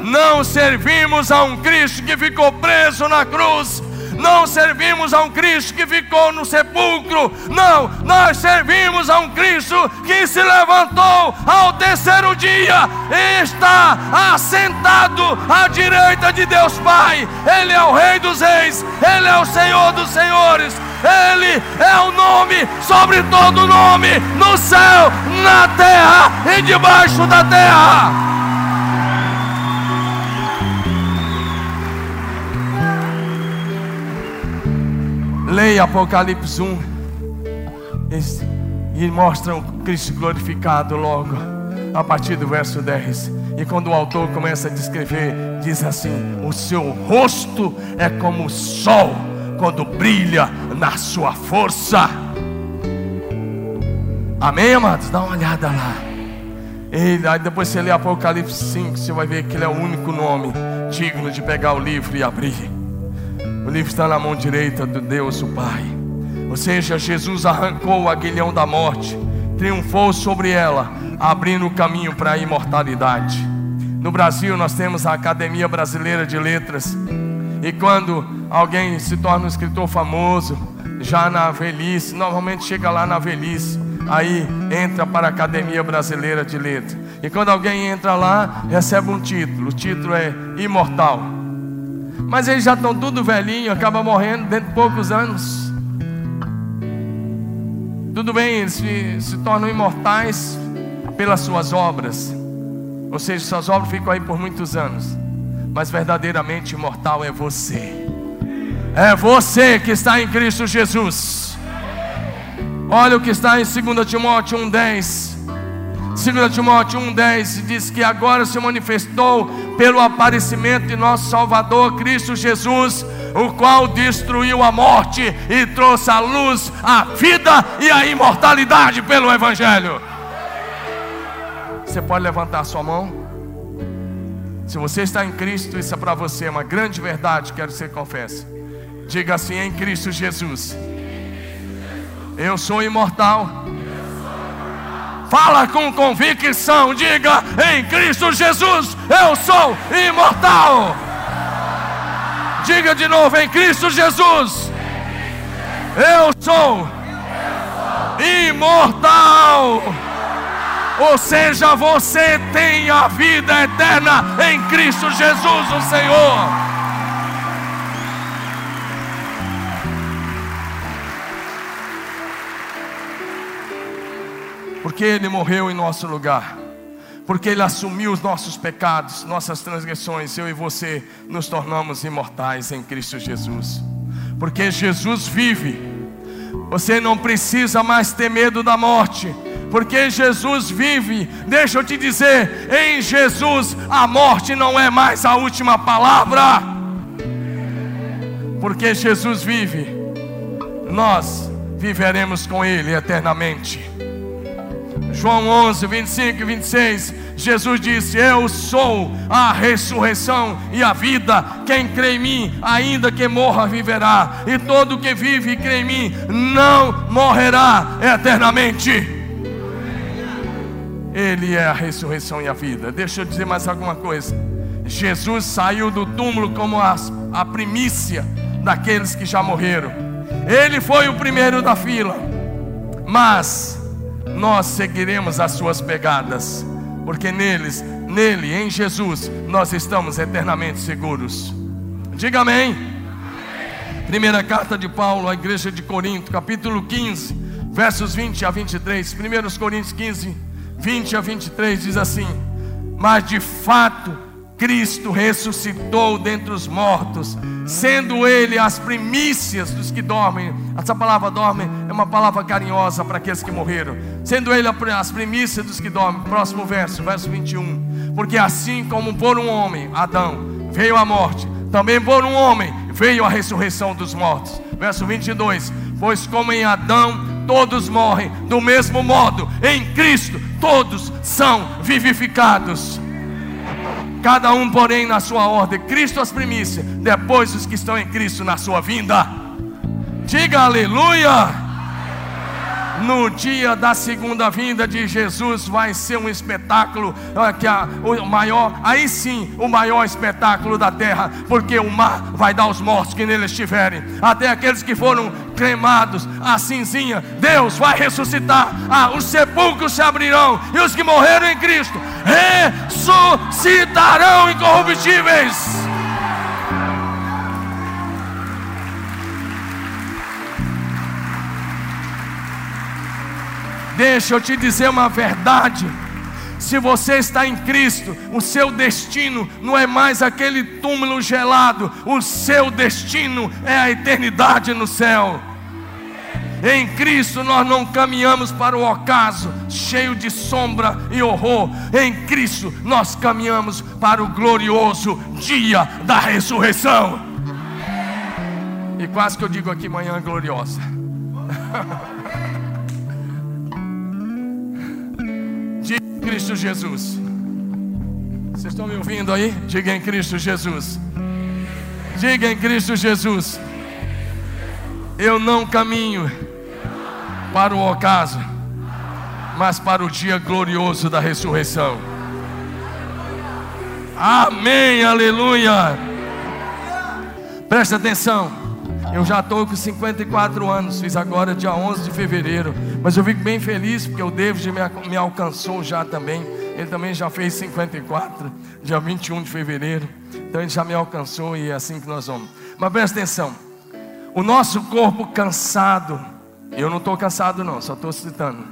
Não servimos a um Cristo que ficou preso na cruz, não servimos a um Cristo que ficou no sepulcro, não, nós servimos a um Cristo que se levantou ao terceiro dia e está assentado à direita de Deus Pai. Ele é o Rei dos Reis, Ele é o Senhor dos Senhores. Ele é o nome sobre todo nome, no céu, na terra e debaixo da terra. Leia Apocalipse 1 e mostra o Cristo glorificado logo, a partir do verso 10. E quando o autor começa a descrever, diz assim: O seu rosto é como o sol quando brilha na sua força. Amém, amados? Dá uma olhada lá. Ele, aí depois você lê Apocalipse 5, você vai ver que ele é o único nome digno de pegar o livro e abrir. O livro está na mão direita do Deus, o Pai. Ou seja, Jesus arrancou o aguilhão da morte, triunfou sobre ela, abrindo o caminho para a imortalidade. No Brasil, nós temos a Academia Brasileira de Letras. E quando alguém se torna um escritor famoso, já na velhice, normalmente chega lá na velhice, aí entra para a Academia Brasileira de Letras. E quando alguém entra lá, recebe um título. O título é Imortal. Mas eles já estão tudo velhinho, acaba morrendo dentro de poucos anos. Tudo bem, eles se, se tornam imortais pelas suas obras. Ou seja, suas obras ficam aí por muitos anos. Mas verdadeiramente imortal é você. É você que está em Cristo Jesus. Olha o que está em 2 Timóteo 1,10. 2 Timóteo 1,10 diz que agora se manifestou pelo aparecimento de nosso Salvador Cristo Jesus, o qual destruiu a morte e trouxe à luz a vida e a imortalidade pelo Evangelho. Você pode levantar sua mão? Se você está em Cristo, isso é para você uma grande verdade, quero que você confesse. Diga assim: em Cristo Jesus, eu sou imortal Fala com convicção, diga em Cristo Jesus, eu sou imortal. Diga de novo em Cristo Jesus, eu sou imortal. Ou seja, você tem a vida eterna em Cristo Jesus, o Senhor. Porque Ele morreu em nosso lugar, porque Ele assumiu os nossos pecados, nossas transgressões, eu e você nos tornamos imortais em Cristo Jesus, porque Jesus vive, você não precisa mais ter medo da morte, porque Jesus vive. Deixa eu te dizer, em Jesus a morte não é mais a última palavra. Porque Jesus vive, nós viveremos com Ele eternamente. João 11, 25 e 26, Jesus disse: Eu sou a ressurreição e a vida. Quem crê em mim, ainda que morra, viverá. E todo que vive e crê em mim, não morrerá eternamente. Ele é a ressurreição e a vida. Deixa eu dizer mais alguma coisa. Jesus saiu do túmulo como a, a primícia daqueles que já morreram. Ele foi o primeiro da fila. Mas nós seguiremos as suas pegadas, porque neles, nele, em Jesus, nós estamos eternamente seguros. Diga amém. Primeira carta de Paulo à igreja de Corinto, capítulo 15, versos 20 a 23. 1 Coríntios 15, 20 a 23 diz assim: Mas de fato, Cristo ressuscitou dentre os mortos, sendo Ele as primícias dos que dormem. Essa palavra dorme é uma palavra carinhosa para aqueles que morreram. Sendo Ele as primícias dos que dormem. Próximo verso, verso 21. Porque assim como por um homem, Adão, veio a morte, também por um homem veio a ressurreição dos mortos. Verso 22. Pois como em Adão todos morrem, do mesmo modo em Cristo todos são vivificados cada um, porém, na sua ordem. Cristo as primícias, depois os que estão em Cristo na sua vinda. Diga aleluia. No dia da segunda vinda de Jesus vai ser um espetáculo que a, o maior, aí sim, o maior espetáculo da terra, porque o mar vai dar os mortos que nele estiverem, até aqueles que foram cremados, a cinzinha, Deus vai ressuscitar, ah, os sepulcros se abrirão e os que morreram em Cristo ressuscitarão incorruptíveis. Deixa eu te dizer uma verdade. Se você está em Cristo, o seu destino não é mais aquele túmulo gelado, o seu destino é a eternidade no céu. Em Cristo nós não caminhamos para o ocaso, cheio de sombra e horror. Em Cristo nós caminhamos para o glorioso dia da ressurreição. E quase que eu digo aqui manhã gloriosa. Cristo Jesus. Vocês estão me ouvindo aí? Diga em Cristo Jesus. Diga em Cristo Jesus. Eu não caminho para o ocaso, mas para o dia glorioso da ressurreição. Amém, aleluia. Presta atenção. Eu já estou com 54 anos, fiz agora dia 11 de fevereiro. Mas eu fico bem feliz porque o David me, me alcançou já também. Ele também já fez 54, dia 21 de fevereiro. Então ele já me alcançou e é assim que nós vamos. Mas presta atenção: o nosso corpo cansado, eu não estou cansado, não, só estou citando.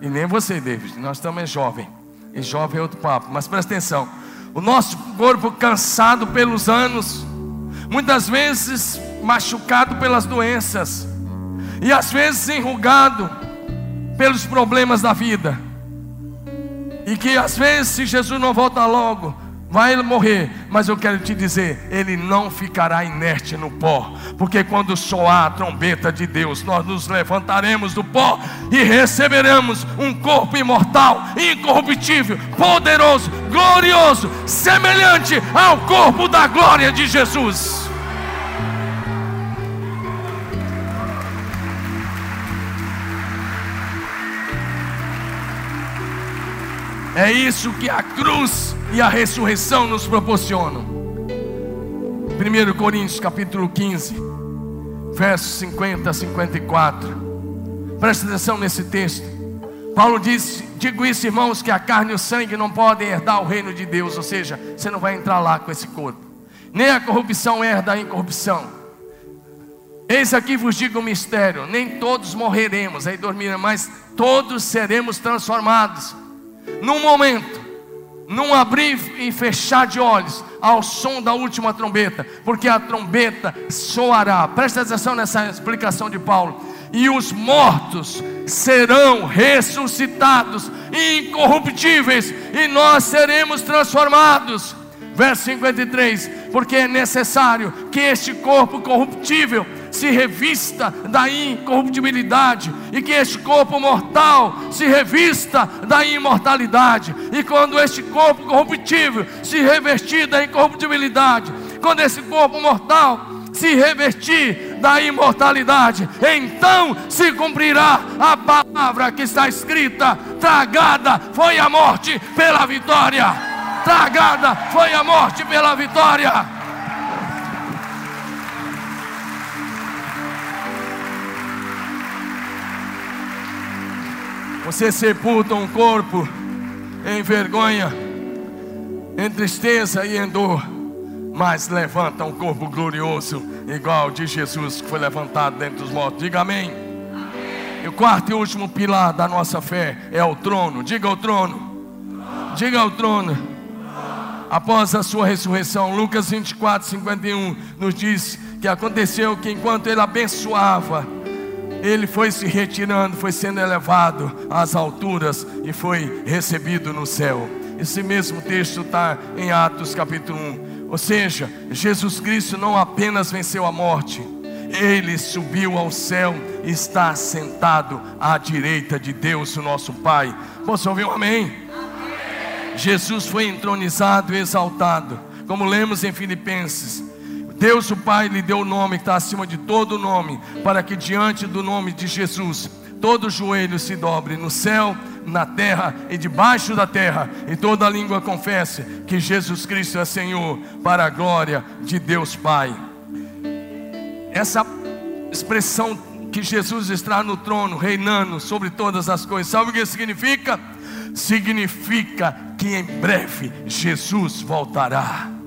E nem você, David, nós também é jovem. E jovem é outro papo. Mas presta atenção: o nosso corpo cansado pelos anos, muitas vezes machucado pelas doenças, e às vezes enrugado pelos problemas da vida, e que às vezes, se Jesus não volta logo, vai morrer, mas eu quero te dizer, ele não ficará inerte no pó, porque quando soar a trombeta de Deus, nós nos levantaremos do pó e receberemos um corpo imortal, incorruptível, poderoso, glorioso, semelhante ao corpo da glória de Jesus. É isso que a cruz e a ressurreição nos proporcionam. 1 Coríntios capítulo 15, versos 50 a 54. Presta atenção nesse texto. Paulo diz: Digo isso, irmãos, que a carne e o sangue não podem herdar o reino de Deus, ou seja, você não vai entrar lá com esse corpo. Nem a corrupção herda a incorrupção. Eis aqui vos digo um mistério: nem todos morreremos, aí dormiremos, mas todos seremos transformados num momento, num abrir e fechar de olhos, ao som da última trombeta, porque a trombeta soará. Presta atenção nessa explicação de Paulo. E os mortos serão ressuscitados, incorruptíveis, e nós seremos transformados. Verso 53: Porque é necessário que este corpo corruptível se revista da incorruptibilidade, e que este corpo mortal se revista da imortalidade. E quando este corpo corruptível se revestir da incorruptibilidade, quando esse corpo mortal se revestir da imortalidade, então se cumprirá a palavra que está escrita: tragada foi a morte pela vitória. Tragada foi a morte pela vitória. Você sepulta um corpo em vergonha, em tristeza e em dor, mas levanta um corpo glorioso, igual de Jesus que foi levantado dentre os mortos. Diga amém. amém. E o quarto e último pilar da nossa fé é o trono. Diga o trono. Diga o trono. Após a sua ressurreição, Lucas 24, 51 nos diz que aconteceu que enquanto ele abençoava, ele foi se retirando, foi sendo elevado às alturas e foi recebido no céu. Esse mesmo texto está em Atos capítulo 1. Ou seja, Jesus Cristo não apenas venceu a morte, ele subiu ao céu e está sentado à direita de Deus, o nosso Pai. Posso ouvir um amém? amém? Jesus foi entronizado e exaltado, como lemos em Filipenses Deus o Pai lhe deu o nome que está acima de todo nome, para que diante do nome de Jesus todo joelho se dobre no céu, na terra e debaixo da terra, e toda língua confesse que Jesus Cristo é Senhor, para a glória de Deus Pai. Essa expressão que Jesus está no trono, reinando sobre todas as coisas, sabe o que significa? Significa que em breve Jesus voltará.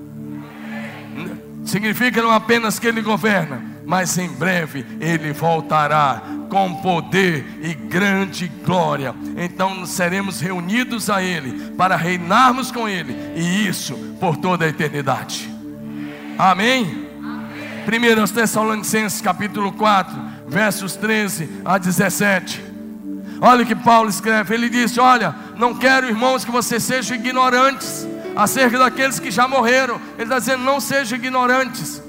Significa não apenas que Ele governa, mas em breve Ele voltará com poder e grande glória. Então seremos reunidos a Ele para reinarmos com Ele, e isso por toda a eternidade. Amém? 1 Tessalonicenses capítulo 4, versos 13 a 17. Olha o que Paulo escreve: ele disse: Olha, não quero, irmãos, que vocês sejam ignorantes acerca daqueles que já morreram. Ele está dizendo: Não sejam ignorantes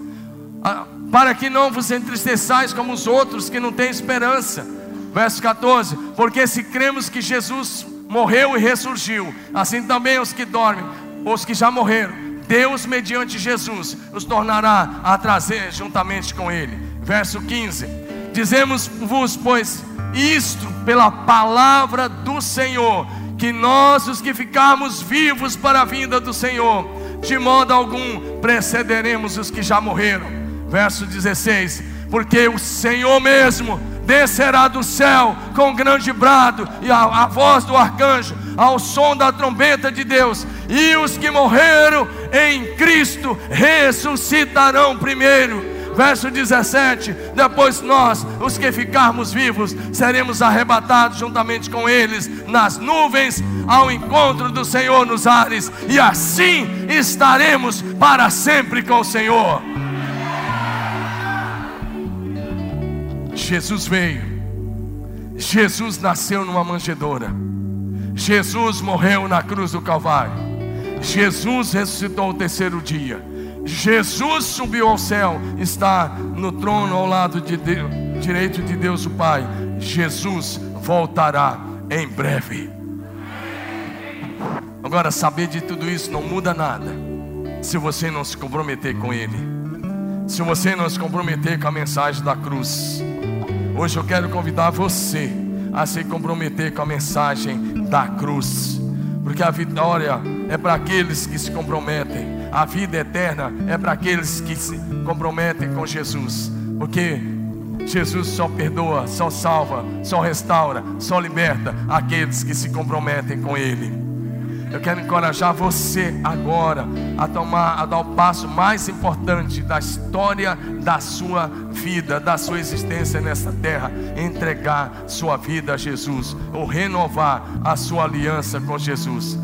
para que não vos entristeçais como os outros que não têm esperança. Verso 14: Porque se cremos que Jesus morreu e ressurgiu, assim também os que dormem, os que já morreram, Deus, mediante Jesus, os tornará a trazer juntamente com Ele. Verso 15: Dizemos-vos, pois, isto pela palavra do Senhor, que nós, os que ficarmos vivos para a vinda do Senhor, de modo algum precederemos os que já morreram verso 16: Porque o Senhor mesmo descerá do céu com grande brado e a, a voz do arcanjo, ao som da trombeta de Deus, e os que morreram em Cristo ressuscitarão primeiro. Verso 17: Depois nós, os que ficarmos vivos, seremos arrebatados juntamente com eles nas nuvens, ao encontro do Senhor nos ares, e assim estaremos para sempre com o Senhor. Jesus veio, Jesus nasceu numa manjedoura, Jesus morreu na cruz do Calvário, Jesus ressuscitou o terceiro dia, Jesus subiu ao céu, está no trono ao lado de Deus, direito de Deus o Pai. Jesus voltará em breve. Agora, saber de tudo isso não muda nada, se você não se comprometer com Ele, se você não se comprometer com a mensagem da cruz. Hoje eu quero convidar você a se comprometer com a mensagem da cruz, porque a vitória é para aqueles que se comprometem, a vida eterna é para aqueles que se comprometem com Jesus, porque Jesus só perdoa, só salva, só restaura, só liberta aqueles que se comprometem com Ele. Eu quero encorajar você agora a tomar, a dar o passo mais importante da história da sua vida, da sua existência nessa terra, entregar sua vida a Jesus, ou renovar a sua aliança com Jesus.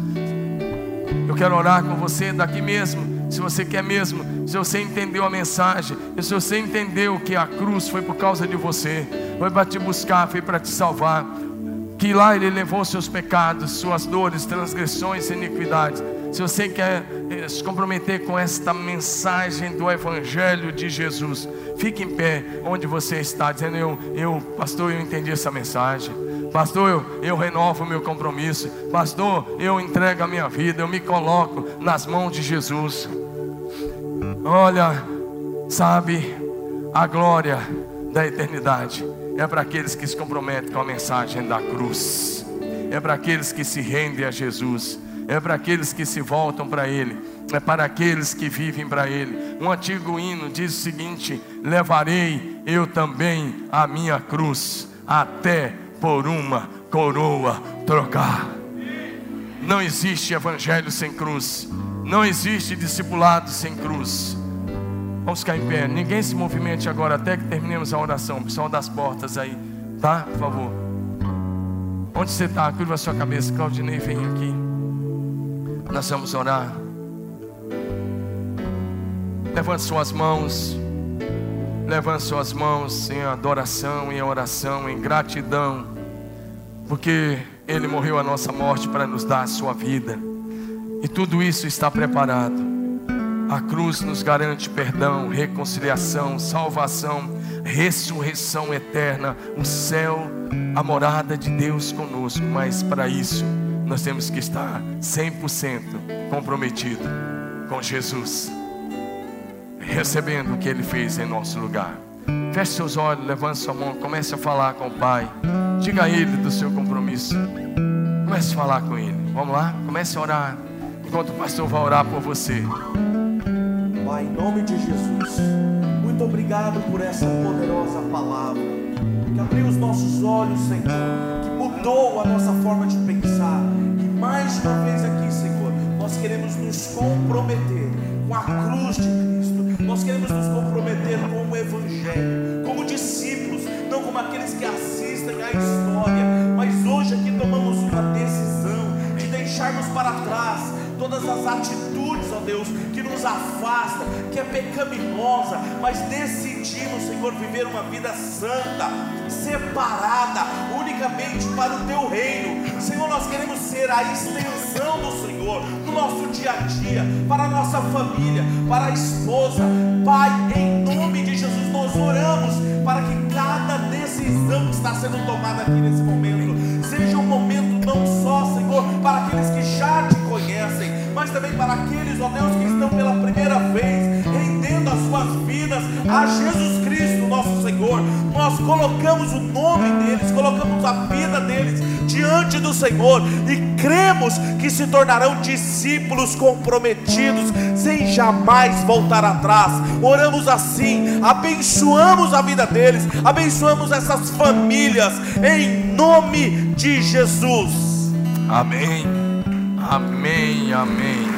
Eu quero orar com você daqui mesmo, se você quer mesmo, se você entendeu a mensagem, se você entendeu que a cruz foi por causa de você, foi para te buscar, foi para te salvar que lá Ele levou seus pecados, suas dores, transgressões iniquidades. Se você quer eh, se comprometer com esta mensagem do Evangelho de Jesus, fique em pé onde você está, dizendo: Eu, eu pastor, eu entendi essa mensagem. Pastor, eu, eu renovo meu compromisso. Pastor, eu entrego a minha vida, eu me coloco nas mãos de Jesus. Olha, sabe, a glória da eternidade é para aqueles que se comprometem com a mensagem da cruz, é para aqueles que se rendem a Jesus, é para aqueles que se voltam para Ele, é para aqueles que vivem para Ele. Um antigo hino diz o seguinte: Levarei eu também a minha cruz, até por uma coroa trocar. Não existe evangelho sem cruz, não existe discipulado sem cruz. Vamos ficar em pé. Ninguém se movimente agora até que terminemos a oração. Pessoal das portas aí, tá? Por favor. Onde você está? Curva a sua cabeça. Claudinei, vem aqui. Nós vamos orar. Levante suas mãos. Levante suas mãos em adoração, em oração, em gratidão. Porque Ele morreu a nossa morte para nos dar a sua vida. E tudo isso está preparado a cruz nos garante perdão, reconciliação, salvação, ressurreição eterna, o céu, a morada de Deus conosco. Mas para isso, nós temos que estar 100% comprometido com Jesus, recebendo o que Ele fez em nosso lugar. Feche seus olhos, levante sua mão, comece a falar com o Pai. Diga a Ele do seu compromisso. Comece a falar com Ele. Vamos lá? Comece a orar. Enquanto o pastor vai orar por você. Pai, em nome de Jesus, muito obrigado por essa poderosa palavra. Que abriu os nossos olhos, Senhor. Que mudou a nossa forma de pensar. E mais uma vez aqui, Senhor, nós queremos nos comprometer com a cruz de Cristo. Nós queremos nos comprometer com o Evangelho, como discípulos, não como aqueles que assistem à história, mas hoje aqui tomamos uma decisão de deixarmos para trás todas as atitudes, ó Deus, que nos afastam, que é pecaminosa, mas decidimos, Senhor, viver uma vida santa, separada, unicamente para o Teu reino. Senhor, nós queremos ser a extensão do Senhor no nosso dia a dia, para a nossa família, para a esposa. Pai, em nome de Jesus, nós oramos para que cada decisão que está sendo tomada aqui nesse momento seja um momento não só, Senhor, para aqueles que já te conhecem, mas também para aqueles, ó Deus, que estão pela primeira vez rendendo as suas vidas a Jesus Cristo, nosso Senhor. Nós colocamos o nome deles, colocamos a vida deles diante do Senhor e cremos que se tornarão discípulos comprometidos, sem jamais voltar atrás. Oramos assim, abençoamos a vida deles, abençoamos essas famílias, em nome de Jesus. Amém. Amém, amém.